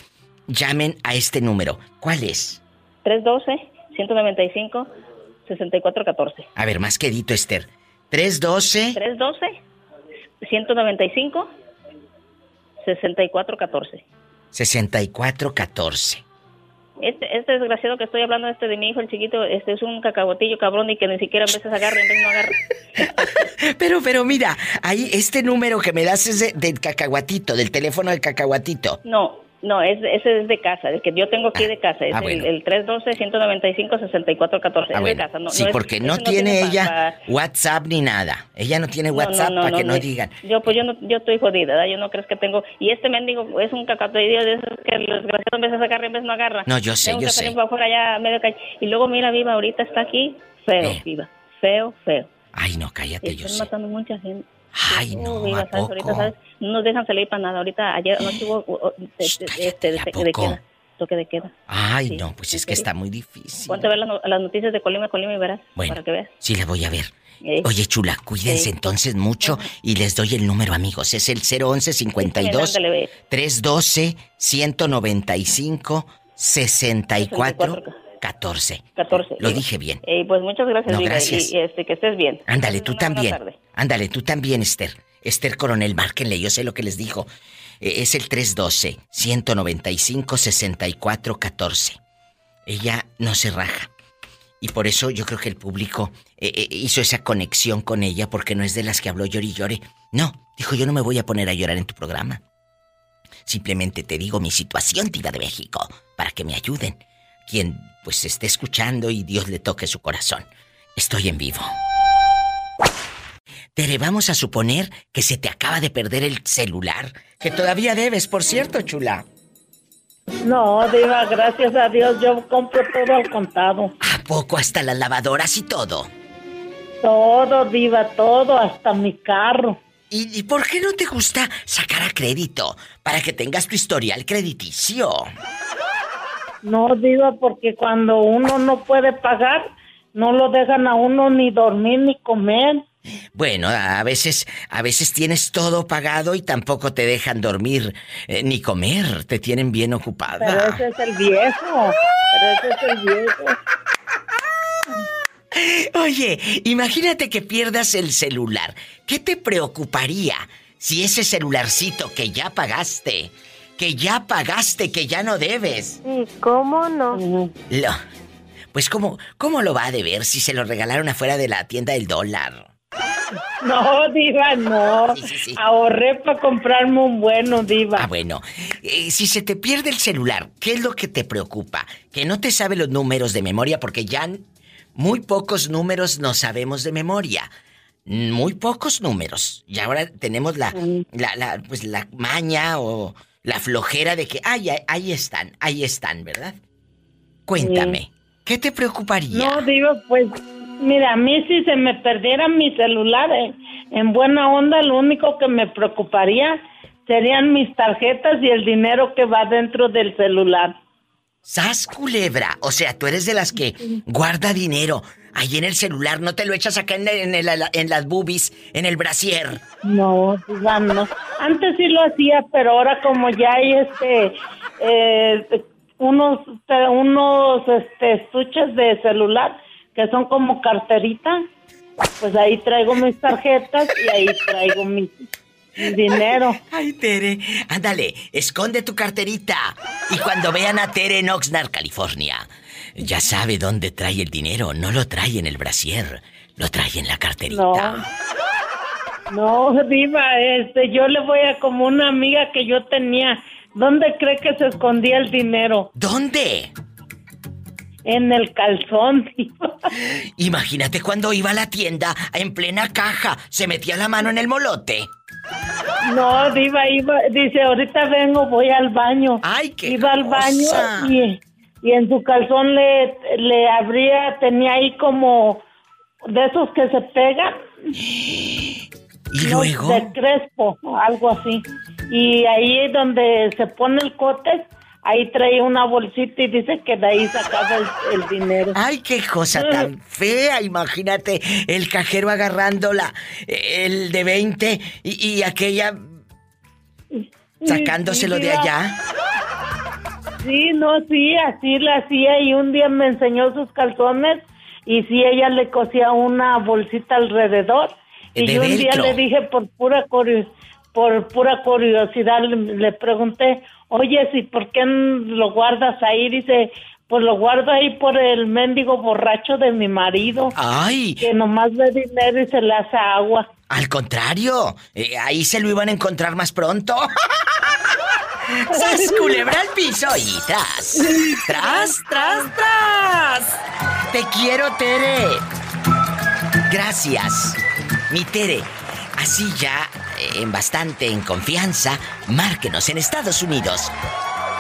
llamen a este número. ¿Cuál es? 312 195 6414 A ver, más quedito, Esther. 312 312 195 6414 6414. Este, este desgraciado que estoy hablando, este de mi hijo, el chiquito, este es un cacahuatillo cabrón y que ni siquiera a veces agarra y en vez no agarra. Pero, pero mira, ahí este número que me das es de- del cacahuatito, del teléfono del cacahuatito. No, no, es, ese es de casa, el que yo tengo aquí de casa, es ah, el, bueno. el 312-195-6414, Ah, es bueno. de casa. No, sí, no es- porque no, tiene pa- ella pa- WhatsApp ni nada. Ella no tiene WhatsApp para que no, digan. Yo, pues yo no, yo estoy jodida, ¿verdad? Yo no crees que tengo... Y este mendigo es un cacahuatillo de esos que el desgraciado en vez de agarra, en vez no agarra. No, yo sé, Tengo yo sé. para medio Y luego mira, Viva, ahorita está aquí, feo, Eh. Viva, feo, feo. Ay, no, cállate, yo Están sé. matando mucha gente. Ay, no, Viva, ¿a ¿sabes? Ahorita, poco? ¿sabes? No nos dejan salir para nada. Ahorita, ayer anoche hubo de- de- este, de, de poco? queda. Toque de queda. Ay, Sí, no, pues es que está muy difícil. Ponte a ver las, no- las noticias de Colima, Colima y verás. Bueno, Para que veas. Sí, la voy a ver. Eh. Oye, chula, cuídense Sí. entonces mucho y les doy el número, amigos. Es el 011 52 Ándale, ve. 312 195 64 14. 14. Lo dije bien. Eh, pues muchas gracias, No, gracias. Y, y, este, que estés bien. Ándale, tú Una también. Ándale, tú también, Esther. Esther Coronel, márquenle, yo sé lo que les dijo. Eh, es el 312-195-6414. Ella no se raja. Y por eso yo creo que el público eh, hizo esa conexión con ella porque no es de las que habló llori y llore. No, dijo yo no me voy a poner a llorar en tu programa. Simplemente te digo mi situación, tira de México, para que me ayuden. Quien pues esté escuchando y Dios le toque su corazón. Estoy en vivo. Tere, vamos a suponer que se te acaba de perder el celular, que todavía debes, por cierto, chula. No, Diva, gracias a Dios yo compro todo al contado. ¿A poco hasta las lavadoras y todo? Todo, Diva, todo, hasta mi carro. ¿Y, y por qué no te gusta sacar a crédito? Para que tengas tu historial crediticio. No, Diva, porque cuando uno no puede pagar, no lo dejan a uno ni dormir ni comer. Bueno, a veces, a veces tienes todo pagado y tampoco te dejan dormir eh, ni comer, te tienen bien ocupada. Pero ese es el viejo. Pero ese es el viejo. Oye, imagínate que pierdas el celular. ¿Qué te preocuparía si ese celularcito que ya pagaste, que ya pagaste, que ya no debes? ¿Y cómo no? Lo, pues cómo, cómo lo va a deber si se lo regalaron afuera de la tienda del dólar. No, Diva, no. Ahorré para comprarme un bueno, Diva. Ah, bueno. Eh, si se te pierde el celular, ¿qué es lo que te preocupa? Que no te sabe los números de memoria porque ya muy pocos números no sabemos de memoria. Muy pocos números. Y ahora tenemos la, la, la, pues la maña o la flojera de que, ay, ahí, ahí están, ahí están, ¿verdad? Cuéntame, ¿qué te preocuparía? No, Diva, pues, mira, a mí si se me perdiera mi celular eh, en buena onda, lo único que me preocuparía serían mis tarjetas y el dinero que va dentro del celular. ¡Sas, culebra! O sea, tú eres de las que guarda dinero ahí en el celular, no te lo echas acá en, en, el- en las boobies, en el brasier. No, Diva, no. Antes sí lo hacía, pero ahora como ya hay este eh, unos unos este estuches de celular que son como carterita, pues ahí traigo mis tarjetas y ahí traigo mi, mi dinero. Ay, Tere, ándale, esconde tu carterita. Y cuando vean a Tere en Oxnard, California, ya sabe dónde trae el dinero. No lo trae en el brasier, lo trae en la carterita. No, Diva, este, yo le voy a como una amiga que yo tenía. ¿Dónde cree que se escondía el dinero? ¿Dónde? En el calzón. Imagínate cuando iba a la tienda en plena caja, se metía la mano en el molote. No, Diva, iba, dice, ahorita vengo, voy al baño. Ay, qué Iba al baño y, y en su calzón le, le abría, tenía ahí como de esos que se pegan. ¿Y luego? De crespo, algo así. Y ahí donde se pone el cote, ahí trae una bolsita y dice que de ahí sacaba el, el dinero. Ay, qué cosa tan fea. Imagínate el cajero agarrándola, el de 20 y, y aquella sacándoselo de allá. Sí, no, sí, así la hacía y un día me enseñó sus calzones y sí, ella le cosía una bolsita alrededor y yo un día le dije por pura por pura curiosidad le, le pregunté, oye, si por qué lo guardas ahí? Dice, pues lo guardo ahí por el mendigo borracho de mi marido. Ay. Que nomás ve dinero y se le hace agua. Al contrario, eh, ahí se lo iban a encontrar más pronto. ¡Sas, culebra al piso y tras! ¡Tras, tras, tras! ¡Te quiero, Tere! Gracias. Mi Tere, así ya, en bastante en confianza, márquenos en Estados Unidos.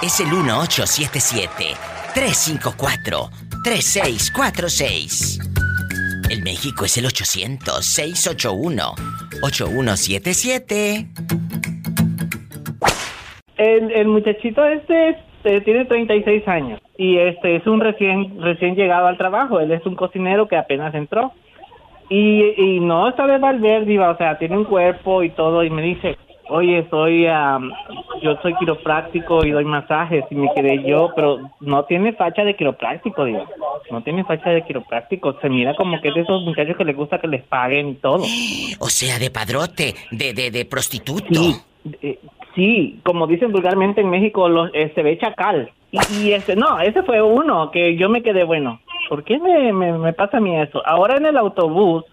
Es el 1877-354-3646. El México es el 800-681-8177. El, el muchachito este, este, tiene 36 años y este es un recién recién llegado al trabajo. Él es un cocinero que apenas entró y, y no de Valverde, o sea, tiene un cuerpo y todo y me dice, oye, soy am, yo soy quiropráctico y doy masajes y me quedé yo, pero no tiene facha de quiropráctico, diva. No tiene facha de quiropráctico. Se mira como que es de esos muchachos que les gusta que les paguen y todo. O sea, de padrote, de, de, de prostituto. Sí, eh, sí, como dicen vulgarmente en México, los, eh, se ve chacal. Y, y este, no, ese fue uno que yo me quedé bueno. ¿Por qué me, me, me pasa a mí eso? Ahora en el autobús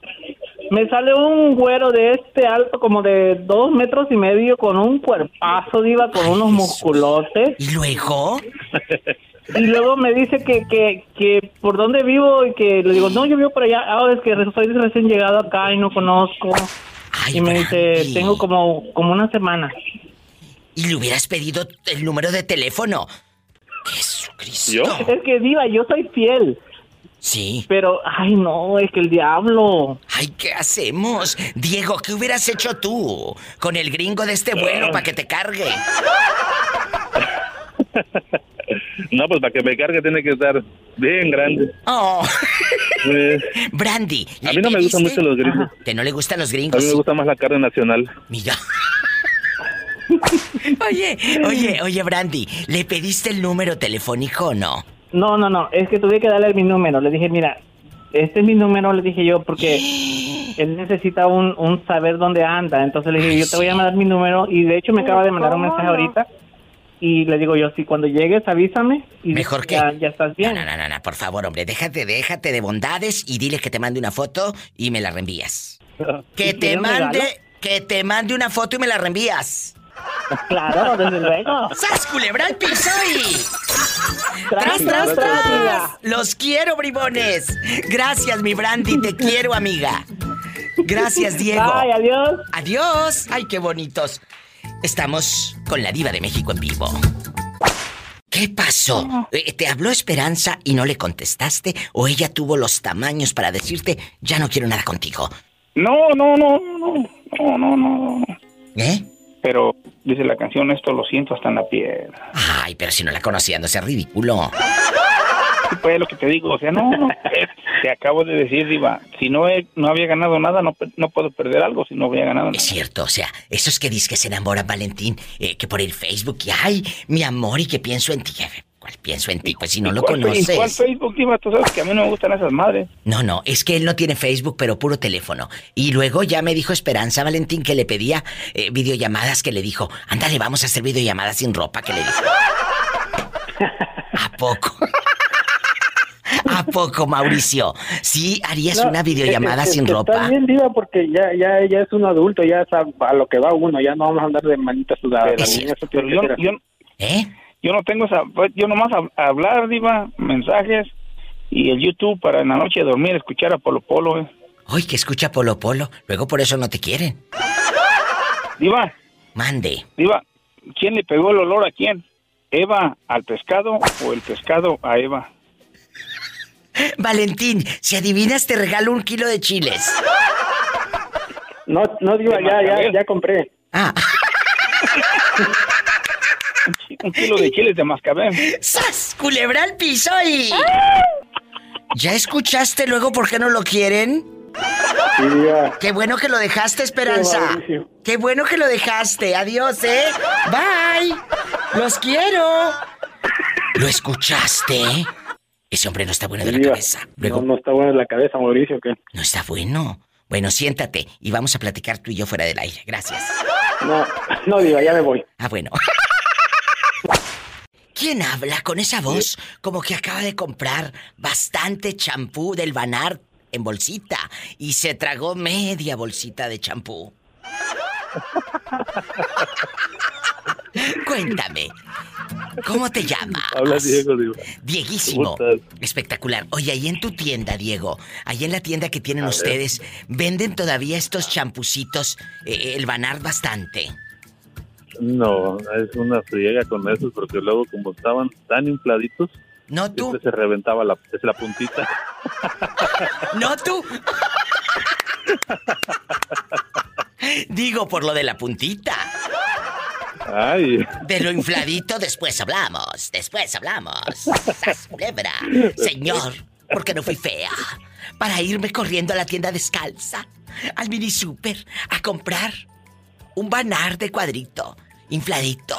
me sale un güero de este alto como de dos metros y medio con un cuerpazo, diva, con unos musculotes. ¿Y luego? Y luego me dice que, que, que por dónde vivo y que le digo, no, yo vivo por allá. Ahora es que soy recién llegado acá y no conozco. y me dice, tengo como, como una semana. Y le hubieras pedido el número de teléfono. Jesucristo. Es que diva, yo soy fiel. Sí. Pero, ay, no, es que el diablo. Ay, ¿qué hacemos? Diego, ¿qué hubieras hecho tú con el gringo de este vuelo para que te cargue? No, pues para que me cargue tiene que estar bien grande. Oh. Eh, Brandy. a mí no me gustan mucho los gringos. ¿Que no le gustan los A gringos? mí me gusta más la carne nacional. Mira. Oye, oye, oye, Brandy, ¿le pediste el número telefónico o no? No, no, no, es que tuve que darle mi número. Le dije, mira, este es mi número, le dije yo, porque él necesita un, un saber dónde anda. Entonces le dije, yo te voy a mandar mi número y de hecho me acaba de mandar un mensaje ahorita. Y le digo yo, si cuando llegues avísame y Mejor que... ya, ya estás bien. No, no, no, no, por favor, hombre, déjate, déjate de bondades y dile que te mande una foto y me la reenvías. Que ¿Y te mande, que te mande una foto y me la reenvías. Claro, desde luego. ¡Sas, culebra al piso y... Tras, ¡Tras, tras! ¡Los quiero, bribones! Gracias, mi Brandy, te quiero, amiga. Gracias, Diego. Bye, adiós. Adiós. Ay, qué bonitos. Estamos con la diva de México en vivo. ¿Qué pasó? Eh, ¿Te habló Esperanza y no le contestaste? ¿O ella tuvo los tamaños para decirte, ya no quiero nada contigo? No, no, no, no, no, no, no, no. ¿Eh? Pero dice la canción, esto lo siento hasta en la piel. Ay, pero si no la conocía, no sea ridículo. Pues lo que te digo, o sea, no, no, te acabo de decir, Diva, si no he, no había ganado nada, no, no puedo perder algo si no había ganado nada. Es cierto, o sea, esos que dices que se enamoran, Valentín, eh, que por el Facebook, y ay, mi amor, y que pienso en ti. ¿Cuál pienso en ti? Pues si no lo ¿Cuál fe- conoces. ¿Cuál Facebook, Diva? Tú sabes que a mí no me gustan esas madres. No, no, es que él no tiene Facebook, pero puro teléfono. Y luego ya me dijo Esperanza Valentín que le pedía eh, videollamadas, que le dijo, ándale, vamos a hacer videollamadas sin ropa, que le dijo. ¿A poco? ¿A poco, Mauricio? ¿Sí harías No, una videollamada es- es sin que ropa? Está bien, diva, porque ya, ya, ya es un adulto, ya sabe a lo que va uno, ya no vamos a andar de manita sudada. La niña que yo, yo, ¿Eh? Yo no tengo esa... pues, Yo nomás hab- hablar, Diva, mensajes y el YouTube para en la noche dormir, escuchar a Polo Polo. eh. Ay, que escucha Polo Polo. Luego por eso no te quieren. Diva. Mande. Diva, ¿quién le pegó el olor a quién? ¿Eva al pescado o el pescado a Eva? Valentín, si adivinas te regalo un kilo de chiles. No, no, diva, ya, ya, ya compré. Ah. Un kilo de chiles de mascabel. ¡Sas! Culebra al piso y... ¿Ya escuchaste luego por qué no lo quieren? Sí. Qué bueno que lo dejaste, Esperanza. Qué bueno que lo dejaste. Adiós, ¿eh? Bye. Los quiero. ¿Lo escuchaste? Ese hombre no está bueno de la cabeza. Luego, No, no está buena la cabeza, Mauricio, ¿qué? no está bueno. Bueno, siéntate y vamos a platicar tú y yo fuera del aire. Gracias. No, no, diva, ya me voy. Ah, bueno. ¿Quién habla con esa voz como que acaba de comprar bastante champú del Banar en bolsita y se tragó media bolsita de champú? Cuéntame, ¿cómo te llamas? Habla Diego, Diva. Dieguísimo. Espectacular. Oye, ahí en tu tienda, Diego, ahí en la tienda que tienen A ver. ustedes, ¿venden todavía estos champucitos, eh, el Banar bastante? No, es una friega con esos porque luego como estaban tan infladitos, No tú, se reventaba la, es la puntita. no tú. Digo por lo de la puntita. Ay, De lo infladito después hablamos, después hablamos. Sas culebra. Señor, ¿por qué no fui fea? Para irme corriendo a la tienda descalza, al mini super, a comprar un banar de cuadrito, infladito.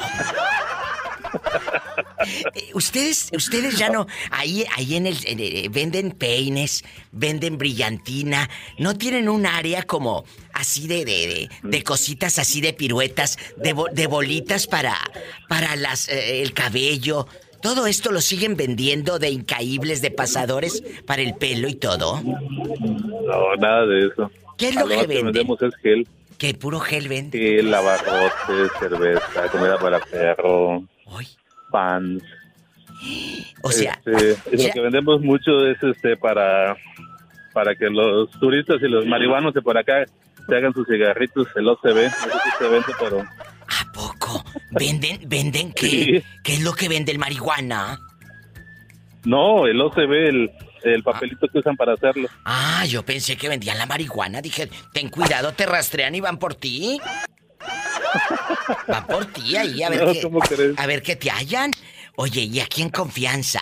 Eh, Ustedes, ustedes ya no, ahí, ahí en el, en el- venden peines, venden brillantina, no tienen un área como así de, de, de- de cositas así de piruetas, de, de bolitas para, para las, eh, el cabello. Todo esto lo siguen vendiendo de incaíbles, de pasadores para el pelo y todo. No, nada de eso. ¿Qué es lo que venden? vendemos es gel. ¿Qué puro gel vende? Gel, lavarrotes, cerveza, comida para perro, pans. O sea, Este, lo que vendemos mucho es este para para que los turistas y los marihuanos de por acá se hagan sus cigarritos, el OCB, no sé si se vende, pero ¿Venden, venden qué? Sí. ¿Qué es lo que vende el marihuana? no, el OCB, el, el papelito que usan para hacerlo. Ah, yo pensé que vendían la marihuana. Dije, ten cuidado, te rastrean y van por ti. Van por ti ahí, a ver No, qué. A ver qué te hallan. Oye, y aquí en confianza,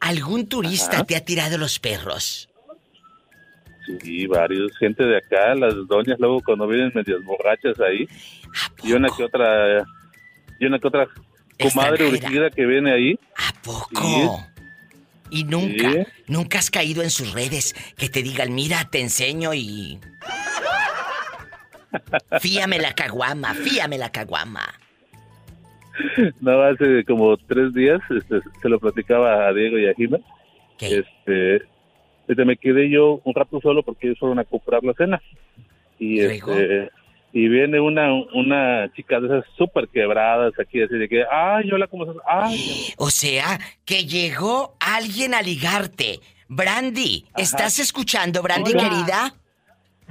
¿algún turista Ajá. te ha tirado los perros? Sí, varios, gente de acá, las doñas luego cuando vienen medias borrachas ahí, y una que otra, y una que otra comadre urgida que viene ahí. ¿Poco? Y nunca, Sí. nunca has caído en sus redes que te digan, mira, te enseño y. Fíame la caguama, fíame la caguama. No, hace como tres días este, se lo platicaba a Diego y a Jimena. Este, este, me quedé yo un rato solo porque ellos fueron a comprar la cena. Y este, y viene una una chica de esas súper quebradas aquí, así de que, ay, hola, ¿cómo estás? Ay, O sea, que llegó alguien a ligarte. Brandy, ¿estás escuchando, Brandy, Hola. querida?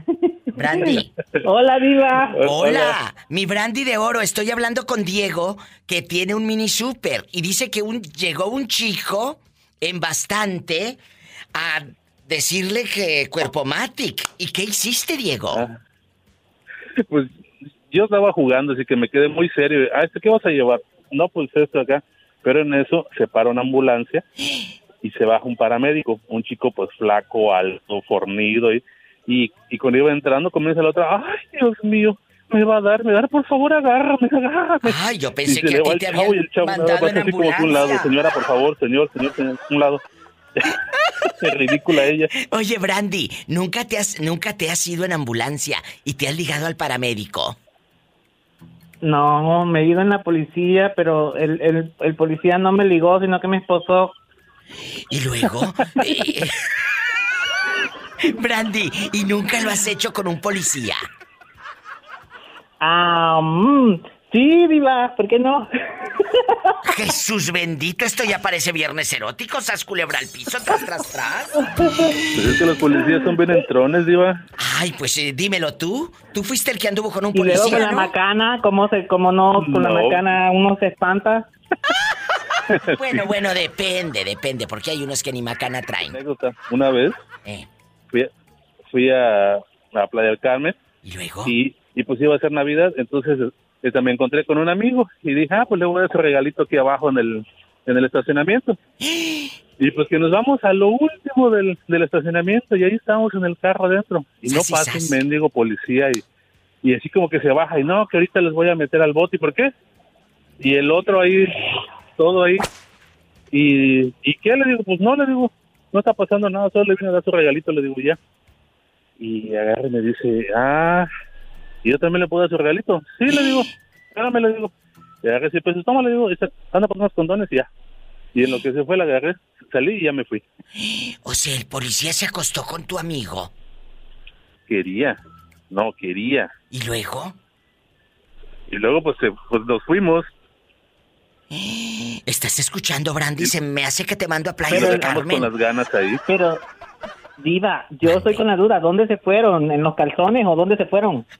Brandy. Hola, Diva. Hola, mi Brandy de oro. Estoy hablando con Diego, que tiene un mini super. Y dice que un, llegó un chico en bastante a decirle que cuerpo matic. ¿Y qué hiciste, Diego? pues yo estaba jugando, así que me quedé muy serio. Ah, ¿este qué vas a llevar? No, pues esto acá. Pero en eso se para una ambulancia y se baja un paramédico, un chico pues flaco, alto, fornido y, y, y cuando iba entrando comienza la otra, ay Dios mío, me va a dar, me va a dar, por favor agárrame, agárrame. Ay, yo pensé Y que a ti el te chavo habían mandado en así como un lado, ambulancia. señora, por favor, señor, señor, señor, un lado. Es ridícula ella. Oye, Brandy, ¿nunca te, has, ¿nunca te has ido en ambulancia y te has ligado al paramédico? No, me he ido en la policía, pero el, el, el policía no me ligó, sino que me esposó. ¿Y luego? Brandy, ¿y nunca lo has hecho con un policía? Ah, mm, sí, Diva, ¿por qué no? Jesús bendito, esto ya parece viernes erótico, sas culebra al piso, tras, tras, tras. Pues es que los policías son bien entrones, diva. Ay, pues eh, dímelo tú. Tú fuiste el que anduvo con un Y luego con policía, la macana, ¿cómo, se, cómo no? Con la macana uno se espanta. Bueno, bueno, depende, depende, porque hay unos que ni macana traen. Una vez Eh. fui, a- fui a, a Playa del Carmen. ¿Y luego? Y, y pues iba a ser Navidad, entonces este, me encontré con un amigo y dije, ah, pues le voy a dar ese regalito aquí abajo en el, en el estacionamiento. Y pues que nos vamos a lo último del, del estacionamiento y ahí estábamos en el carro adentro. Y no pasa un mendigo policía y, y así como que se baja y no, que ahorita les voy a meter al bote. ¿Y por qué? Y el otro ahí, todo ahí. ¿Y, ¿Y qué? Le digo, pues no, le digo, no está pasando nada, solo le vine a dar su regalito, le digo ya. Y agarra y me dice, ah, ¿y yo también le puedo dar su regalito? Sí, le digo, hágame, le digo. Y agarré y dice, pues toma, le digo, anda por unos condones y ya. Y en lo que se fue, la agarré, salí y ya me fui. O sea, el policía se acostó con tu amigo. Quería, no, quería. ¿Y luego? Y luego, pues, se- pues nos fuimos. ¿Estás escuchando, Brandy? Se me hace que te mando a Playa Pero estamos Carmen. con las ganas ahí. Pero, Diva, yo estoy con la duda, ¿dónde se fueron? ¿En los calzones o dónde se fueron? ¡Sas